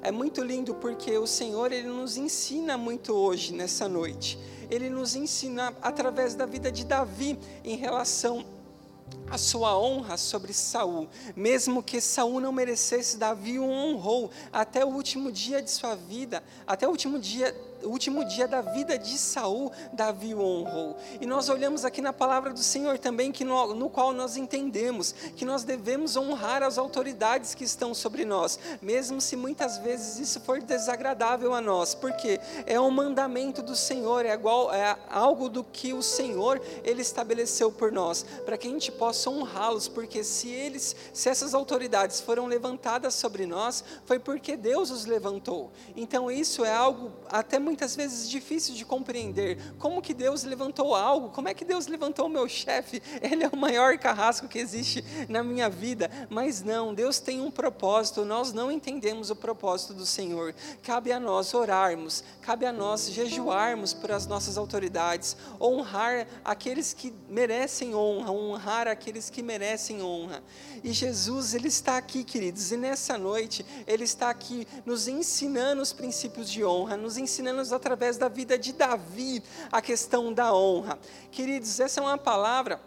É muito lindo porque o Senhor ele nos ensina muito hoje nessa noite. Ele nos ensina através da vida de Davi em relação a sua honra sobre Saul, mesmo que Saul não merecesse, Davi o honrou até o último dia de sua vida, até o último dia o último dia da vida de Saul, Davi o honrou. E nós olhamos aqui na palavra do Senhor também, que no, no qual nós entendemos que nós devemos honrar as autoridades que estão sobre nós, mesmo se muitas vezes isso for desagradável a nós, porque é um mandamento do Senhor, é, igual, é algo do que o Senhor ele estabeleceu por nós, para que a gente possa honrá-los, porque se eles, se essas autoridades foram levantadas sobre nós, foi porque Deus os levantou. Então isso é algo até muitas vezes difícil de compreender. Como que Deus levantou algo? Como é que Deus levantou o meu chefe? Ele é o maior carrasco que existe na minha vida. Mas não, Deus tem um propósito. Nós não entendemos o propósito do Senhor. Cabe a nós orarmos, cabe a nós jejuarmos por as nossas autoridades, honrar aqueles que merecem honra, honrar aqueles que merecem honra. E Jesus, ele está aqui, queridos, e nessa noite ele está aqui nos ensinando os princípios de honra, nos ensinando através da vida de Davi a questão da honra. Queridos, essa é uma palavra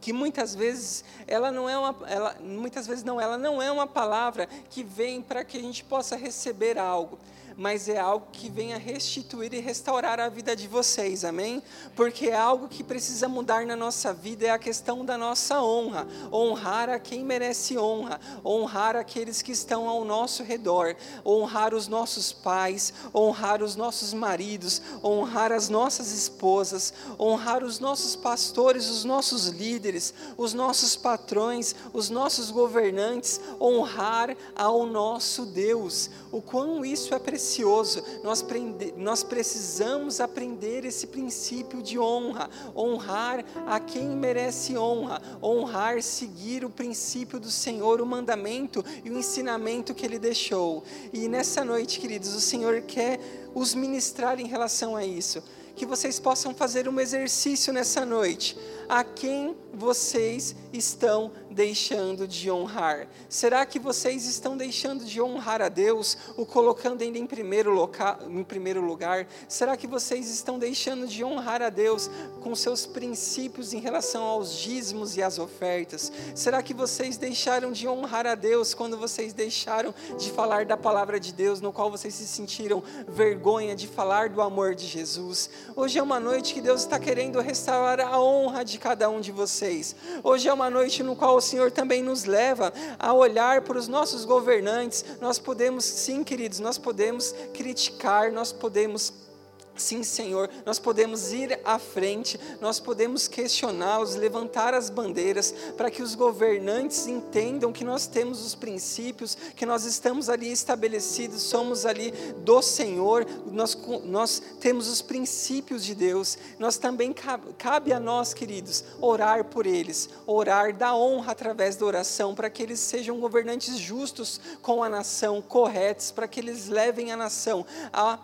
que muitas vezes ela não é uma ela, muitas vezes não ela não é uma palavra que vem para que a gente possa receber algo mas é algo que venha restituir e restaurar a vida de vocês, amém? Porque é algo que precisa mudar na nossa vida, é a questão da nossa honra, honrar a quem merece honra, honrar aqueles que estão ao nosso redor, honrar os nossos pais, honrar os nossos maridos, honrar as nossas esposas, honrar os nossos pastores, os nossos líderes, os nossos patrões, os nossos governantes, honrar ao nosso Deus. O quão isso é preciso precioso. Nós, prende, nós precisamos aprender esse princípio de honra, honrar a quem merece honra, honrar, seguir o princípio do Senhor, o mandamento e o ensinamento que Ele deixou. E nessa noite, queridos, o Senhor quer os ministrar em relação a isso. Que vocês possam fazer um exercício nessa noite. A quem vocês estão deixando de honrar? Será que vocês estão deixando de honrar a Deus, o colocando Ele em primeiro, local, em primeiro lugar? Será que vocês estão deixando de honrar a Deus com seus princípios em relação aos dízimos e às ofertas? Será que vocês deixaram de honrar a Deus quando vocês deixaram de falar da palavra de Deus, no qual vocês se sentiram vergonha de falar do amor de Jesus? Hoje é uma noite que Deus está querendo restaurar a honra de cada um de vocês. Hoje é uma noite no qual Senhor também nos leva a olhar para os nossos governantes. Nós podemos, sim, queridos, nós podemos criticar, nós podemos Sim, Senhor, nós podemos ir à frente, nós podemos questioná-los, levantar as bandeiras, para que os governantes entendam que nós temos os princípios, que nós estamos ali estabelecidos, somos ali do Senhor, nós, nós temos os princípios de Deus, nós também cabe, cabe a nós, queridos, orar por eles, orar da honra através da oração, para que eles sejam governantes justos com a nação, corretos, para que eles levem a nação a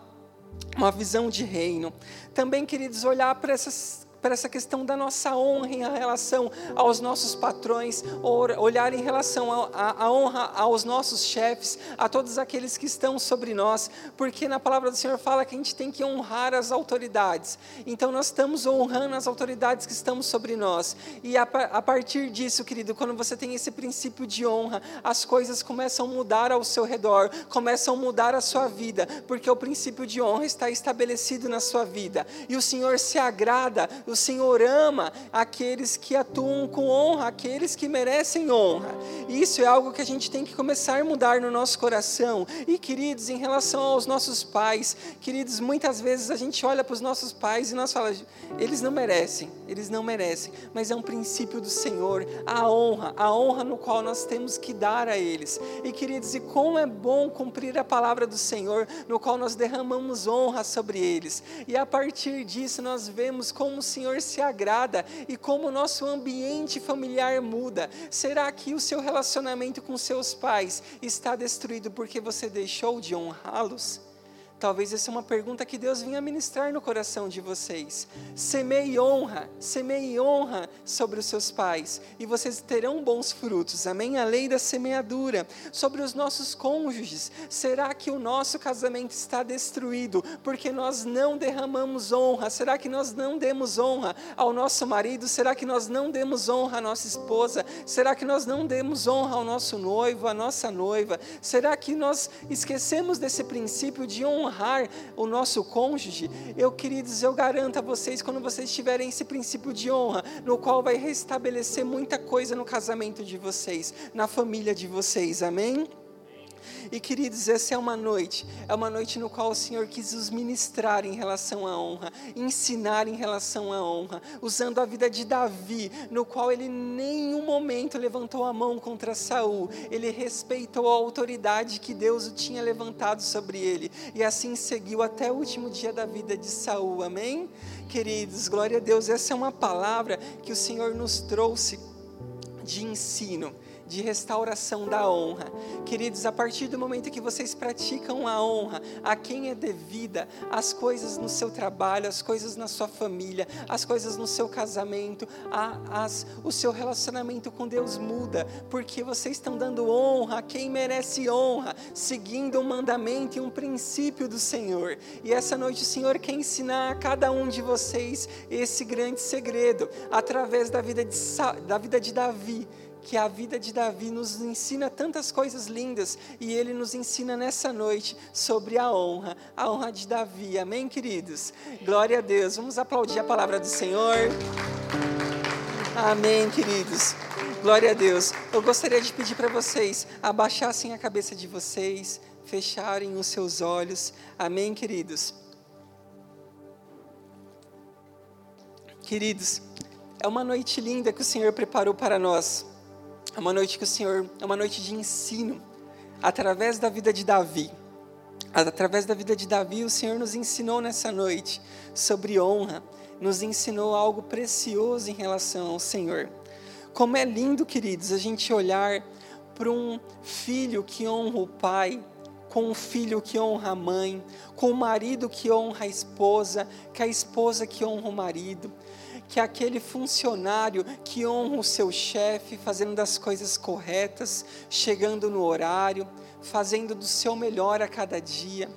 uma visão de reino. Também, queridos, olhar para essas para essa questão da nossa honra em relação aos nossos patrões, olhar em relação à honra aos nossos chefes, a todos aqueles que estão sobre nós, porque na palavra do Senhor fala que a gente tem que honrar as autoridades. Então nós estamos honrando as autoridades que estão sobre nós. E a, a partir disso, querido, quando você tem esse princípio de honra, as coisas começam a mudar ao seu redor, começam a mudar a sua vida, porque o princípio de honra está estabelecido na sua vida. E o Senhor se agrada, o Senhor ama aqueles que atuam com honra, aqueles que merecem honra. Isso é algo que a gente tem que começar a mudar no nosso coração. E queridos, em relação aos nossos pais, queridos, muitas vezes a gente olha para os nossos pais e nós falamos, eles não merecem, eles não merecem, mas é um princípio do Senhor, a honra, a honra no qual nós temos que dar a eles. E queridos, e como é bom cumprir a palavra do Senhor, no qual nós derramamos honra sobre eles. E a partir disso nós vemos como o Senhor Senhor se agrada e como o nosso ambiente familiar muda. Será que o seu relacionamento com seus pais está destruído porque você deixou de honrá-los? Talvez essa é uma pergunta que Deus vinha ministrar no coração de vocês. Semeie honra, semeie honra sobre os seus pais, e vocês terão bons frutos. Amém? A lei da semeadura. Sobre os nossos cônjuges, será que o nosso casamento está destruído porque nós não derramamos honra? Será que nós não demos honra ao nosso marido? Será que nós não demos honra à nossa esposa? Será que nós não demos honra ao nosso noivo, à nossa noiva? Será que nós esquecemos desse princípio de honra? Honrar o nosso cônjuge, eu, queridos, eu garanto a vocês, quando vocês tiverem esse princípio de honra, no qual vai restabelecer muita coisa no casamento de vocês, na família de vocês, amém? E queridos, essa é uma noite, é uma noite no qual o Senhor quis nos ministrar em relação à honra, ensinar em relação à honra, usando a vida de Davi, no qual ele nenhum momento levantou a mão contra Saul, ele respeitou a autoridade que Deus o tinha levantado sobre ele, e assim seguiu até o último dia da vida de Saul, amém? Queridos, glória a Deus, essa é uma palavra que o Senhor nos trouxe de ensino de restauração da honra. Queridos, a partir do momento que vocês praticam a honra a quem é devida, as coisas no seu trabalho, as coisas na sua família, as coisas no seu casamento, a, as, o seu relacionamento com Deus muda, porque vocês estão dando honra a quem merece honra, seguindo um mandamento e um princípio do Senhor. E essa noite o Senhor quer ensinar a cada um de vocês esse grande segredo, através da vida de, da vida de Davi que a vida de Davi nos ensina tantas coisas lindas e ele nos ensina nessa noite sobre a honra, a honra de Davi. Amém, queridos? Glória a Deus. Vamos aplaudir a palavra do Senhor. Amém, queridos. Glória a Deus. Eu gostaria de pedir para vocês abaixassem a cabeça de vocês, fecharem os seus olhos. Amém, queridos. Queridos, é uma noite linda que o Senhor preparou para nós. É uma noite que o Senhor, é uma noite de ensino, através da vida de Davi. Através da vida de Davi, o Senhor nos ensinou nessa noite sobre honra, nos ensinou algo precioso em relação ao Senhor. Como é lindo, queridos, a gente olhar para um filho que honra o pai, com um filho que honra a mãe, com um marido que honra a esposa, que a esposa que honra o marido que é aquele funcionário que honra o seu chefe, fazendo as coisas corretas, chegando no horário, fazendo do seu melhor a cada dia.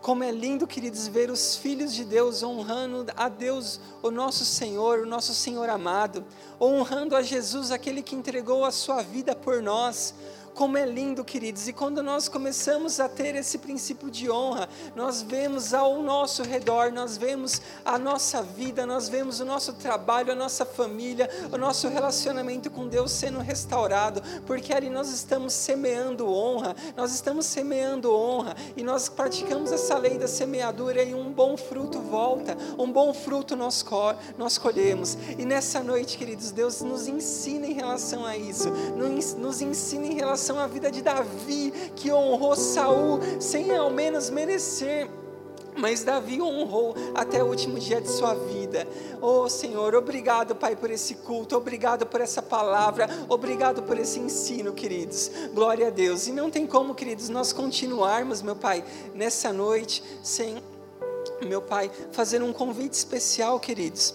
Como é lindo, queridos, ver os filhos de Deus honrando a Deus, o nosso Senhor, o nosso Senhor amado, honrando a Jesus, aquele que entregou a sua vida por nós, como é lindo, queridos, e quando nós começamos a ter esse princípio de honra, nós vemos ao nosso redor, nós vemos a nossa vida, nós vemos o nosso trabalho, a nossa família, o nosso relacionamento com Deus sendo restaurado, porque ali nós estamos semeando honra, nós estamos semeando honra, e nós praticamos essa lei da semeadura e um bom fruto volta, um bom fruto nós, nós colhemos. E nessa noite, queridos, Deus nos ensina em relação a isso, nos, nos ensina em relação relação à vida de Davi, que honrou Saul sem ao menos merecer. Mas Davi honrou até o último dia de sua vida. Oh Senhor, obrigado, Pai, por esse culto, obrigado por essa palavra, obrigado por esse ensino, queridos. Glória a Deus. E não tem como, queridos, nós continuarmos, meu Pai, nessa noite sem meu Pai, fazer um convite especial, queridos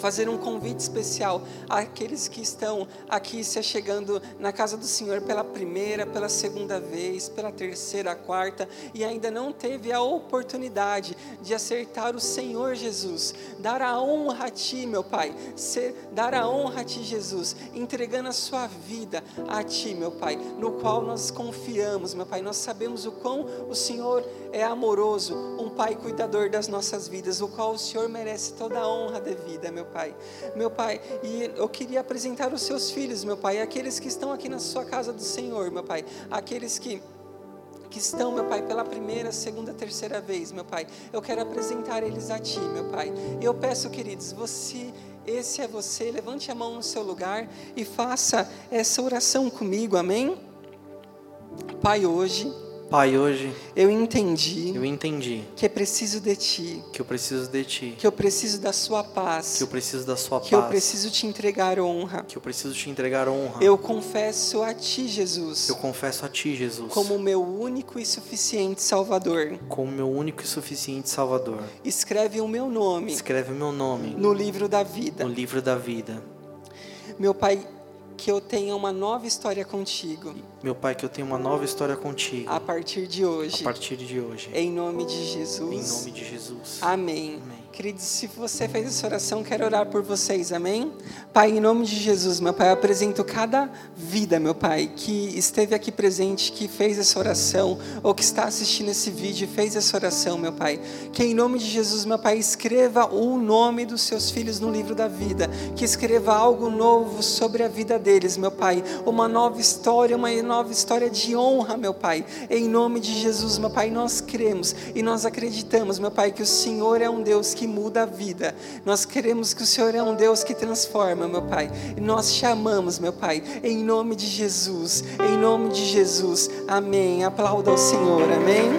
fazer um convite especial àqueles que estão aqui se chegando na casa do Senhor pela primeira, pela segunda vez, pela terceira, quarta e ainda não teve a oportunidade de acertar o Senhor Jesus, dar a honra a Ti, meu Pai, ser, dar a honra a Ti, Jesus, entregando a sua vida a Ti, meu Pai, no qual nós confiamos, meu Pai, nós sabemos o quão o Senhor é amoroso, um Pai cuidador das nossas vidas, o qual o Senhor merece toda a honra devida, meu Pai. Meu Pai, e eu queria apresentar os seus filhos, meu Pai, aqueles que estão aqui na sua casa do Senhor, meu Pai, aqueles que que estão, meu Pai, pela primeira, segunda, terceira vez, meu Pai. Eu quero apresentar eles a Ti, meu Pai. Eu peço, queridos, você, esse é você, levante a mão no seu lugar e faça essa oração comigo, amém? Pai, hoje Pai, hoje eu entendi, eu entendi que é preciso de ti, que eu preciso de ti, que eu preciso da sua paz, que eu preciso da sua que paz, eu preciso te entregar honra. que eu preciso te entregar honra. Eu confesso a ti, Jesus, Eu confesso a ti, Jesus, como meu único e suficiente Salvador. como meu único e suficiente Salvador. Escreve o meu nome Escreve o meu nome no livro da vida. no livro da vida. Meu Pai, que eu tenha uma nova história contigo Meu Pai, que eu tenha uma nova história contigo a partir de a hoje. partir de hoje. Em nome de Jesus. Em nome de Jesus. Amém. Amém. Queridos, se você fez essa oração, quero orar por vocês, amém? Pai, em nome de Jesus, meu Pai, eu apresento cada vida, meu Pai, que esteve aqui presente, que fez essa oração, ou que está assistindo esse vídeo e fez essa oração, meu Pai. Que em nome de Jesus, meu Pai, escreva o nome dos seus filhos no livro da vida, que escreva algo novo sobre a vida deles, meu Pai. Uma nova história, uma nova história de honra, meu Pai. Em nome de Jesus, meu Pai, nós cremos e nós acreditamos, meu Pai, que o Senhor é um Deus que muda a vida. Nós queremos que o Senhor é um Deus que transforma, meu Pai. E nós chamamos, meu Pai, em nome de Jesus, em nome de Jesus. Amém. Aplauda ao Senhor. Amém.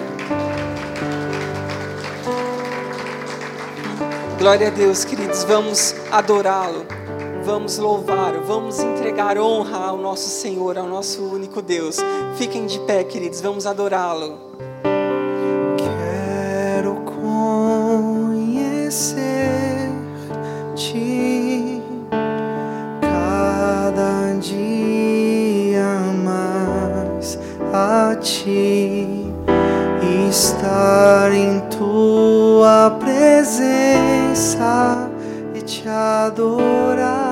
Glória a Deus, queridos. Vamos adorá-lo. Vamos louvá-lo, vamos entregar honra ao nosso Senhor, ao nosso único Deus. Fiquem de pé, queridos, vamos adorá-lo. Conhecer-te cada dia mais a ti, estar em tua presença e te adorar.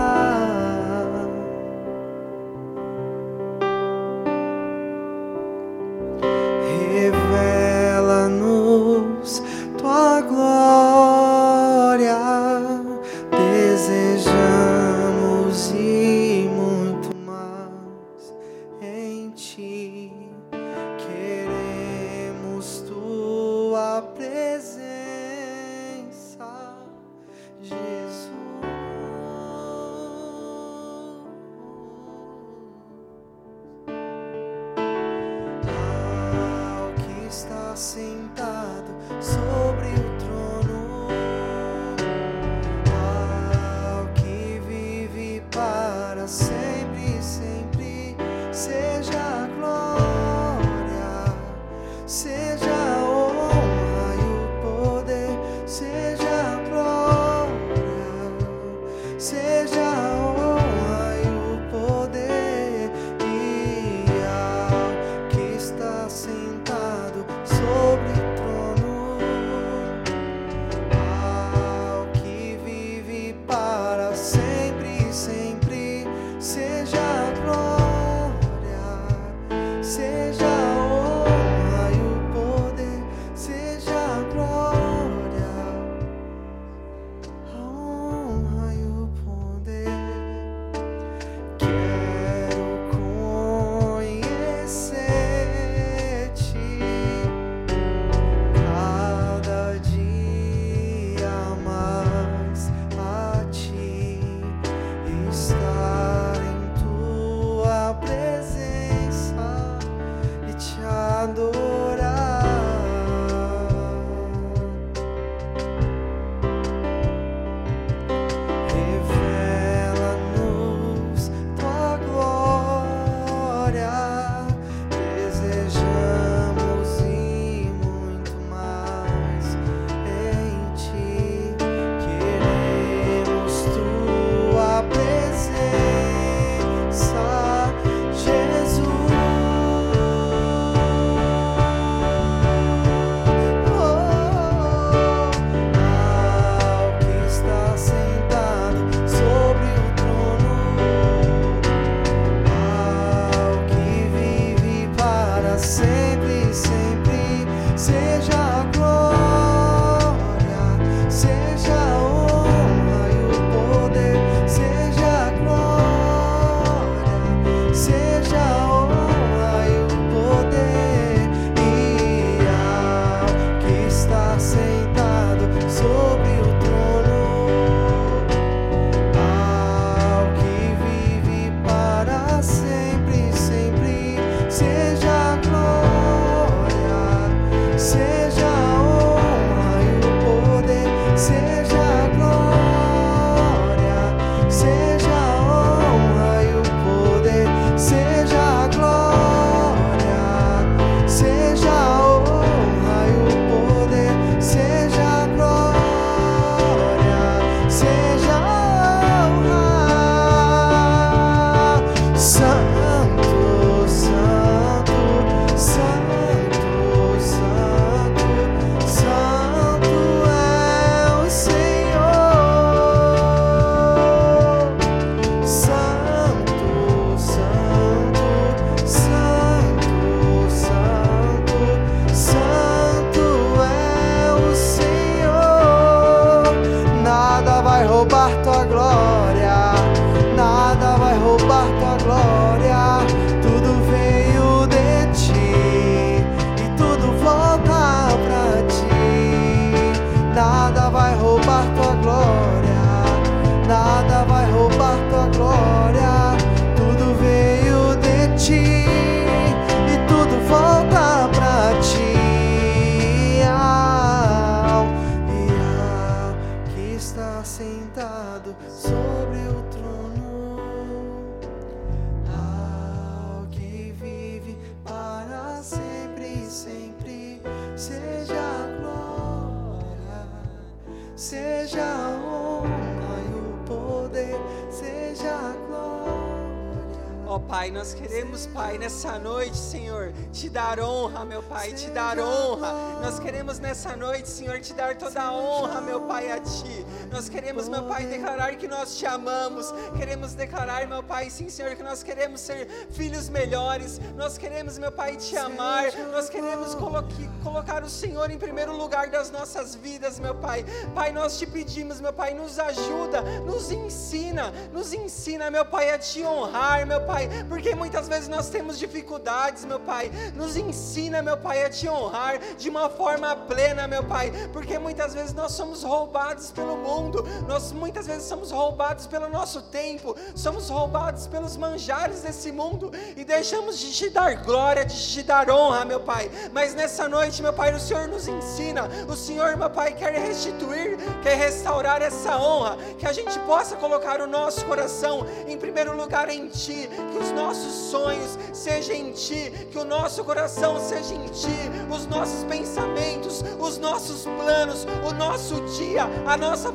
Pai, nessa noite, Senhor, te dar honra, meu Pai, te dar honra. Nós queremos nessa noite, Senhor, te dar toda a honra, meu Pai, a Ti. Nós queremos, meu Pai, declarar que nós te amamos. Queremos declarar, meu Pai, sim, Senhor, que nós queremos ser filhos melhores. Nós queremos, meu Pai, te amar. Nós queremos coloque- colocar o Senhor em primeiro lugar das nossas vidas, meu Pai. Pai, nós te pedimos, meu Pai, nos ajuda, nos ensina, nos ensina, meu Pai, a te honrar, meu Pai, porque muitas vezes nós temos dificuldades, meu Pai. Nos ensina, meu Pai, a te honrar de uma forma plena, meu Pai, porque muitas vezes nós somos roubados pelo mundo, nós muitas vezes somos roubados pelo nosso tempo, somos roubados pelos manjares desse mundo e deixamos de te dar glória, de te dar honra, meu Pai. Mas nessa noite, meu Pai, o Senhor nos ensina, o Senhor, meu Pai, quer restituir, quer restaurar essa honra, que a gente possa colocar o nosso coração em primeiro lugar em Ti, que os nossos sonhos sejam em Ti, que o nosso coração seja em Ti, os nossos pensamentos, os nossos planos, o nosso dia, a nossa,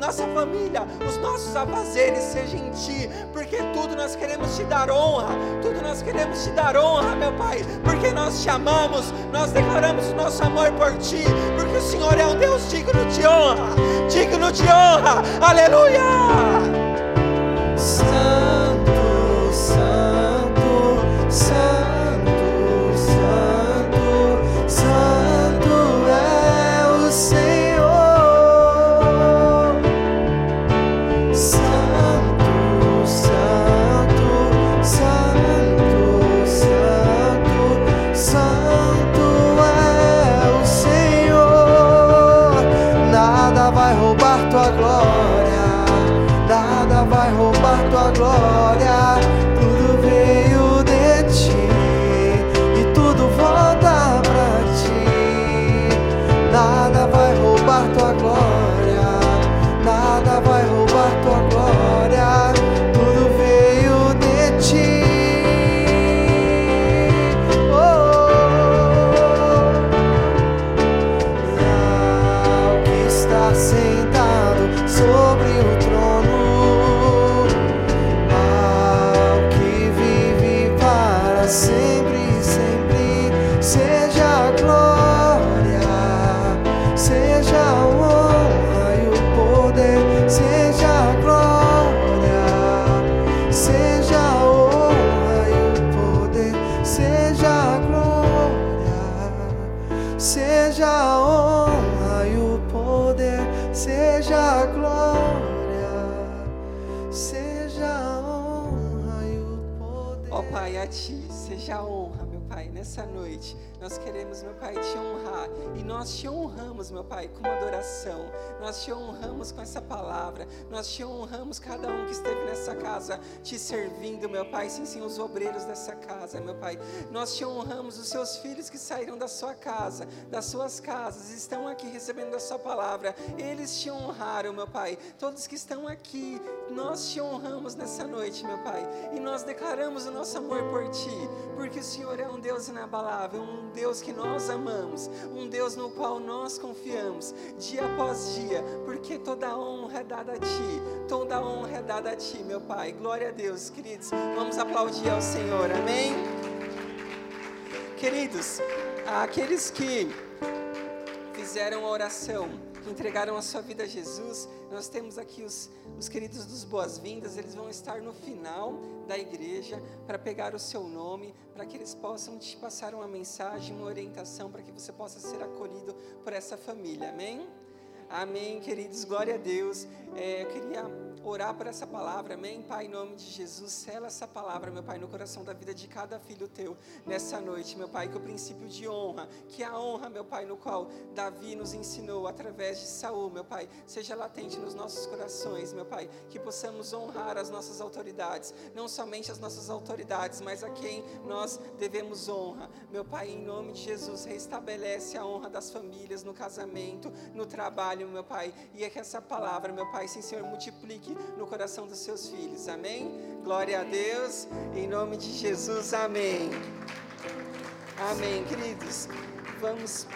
nossa família, os nossos afazeres sejam em Ti, porque tudo nós queremos Te dar honra, tudo nós queremos Te dar honra, meu Pai, porque nós te amamos, nós declaramos o nosso amor por Ti, porque o Senhor é um Deus digno de honra, digno de honra, aleluia! Ti seja a honra, meu Pai, nessa noite. Nós queremos, meu Pai, te honrar. E nós te honramos, meu Pai, com adoração. Nós te honramos com essa palavra. Nós te honramos, cada um que esteve nessa casa, te servindo, meu Pai. Sim, sim, os obreiros dessa casa, meu Pai. Nós te honramos, os seus filhos que saíram da sua casa, das suas casas, estão aqui recebendo a sua palavra. Eles te honraram, meu Pai. Todos que estão aqui, nós te honramos nessa noite, meu Pai. E nós declaramos o nosso amor por Ti, porque o Senhor é um Deus inabalável, um Deus que nós amamos, um Deus no qual nós confiamos, dia após dia, porque toda honra é dada a Ti, toda honra é dada a Ti, meu Pai. Glória a Deus, queridos. Vamos aplaudir ao Senhor, amém? Queridos, aqueles que fizeram a oração, que entregaram a sua vida a Jesus, nós temos aqui os, os queridos dos boas-vindas, eles vão estar no final da igreja para pegar o seu nome, para que eles possam te passar uma mensagem, uma orientação, para que você possa ser acolhido por essa família, amém? Amém, queridos, glória a Deus. É, eu queria orar por essa palavra, amém? Pai, em nome de Jesus, sela essa palavra, meu Pai, no coração da vida de cada filho teu nessa noite, meu Pai, que o princípio de honra, que a honra, meu Pai, no qual Davi nos ensinou através de Saul, meu Pai, seja latente nos nossos corações, meu Pai, que possamos honrar as nossas autoridades, não somente as nossas autoridades, mas a quem nós devemos honra, meu Pai, em nome de Jesus, restabelece a honra das famílias no casamento, no trabalho, meu Pai, e é que essa palavra, meu Pai, sim, Senhor, multiplique no coração dos seus filhos. Amém? Glória a Deus. Em nome de Jesus. Amém. Amém, queridos. Vamos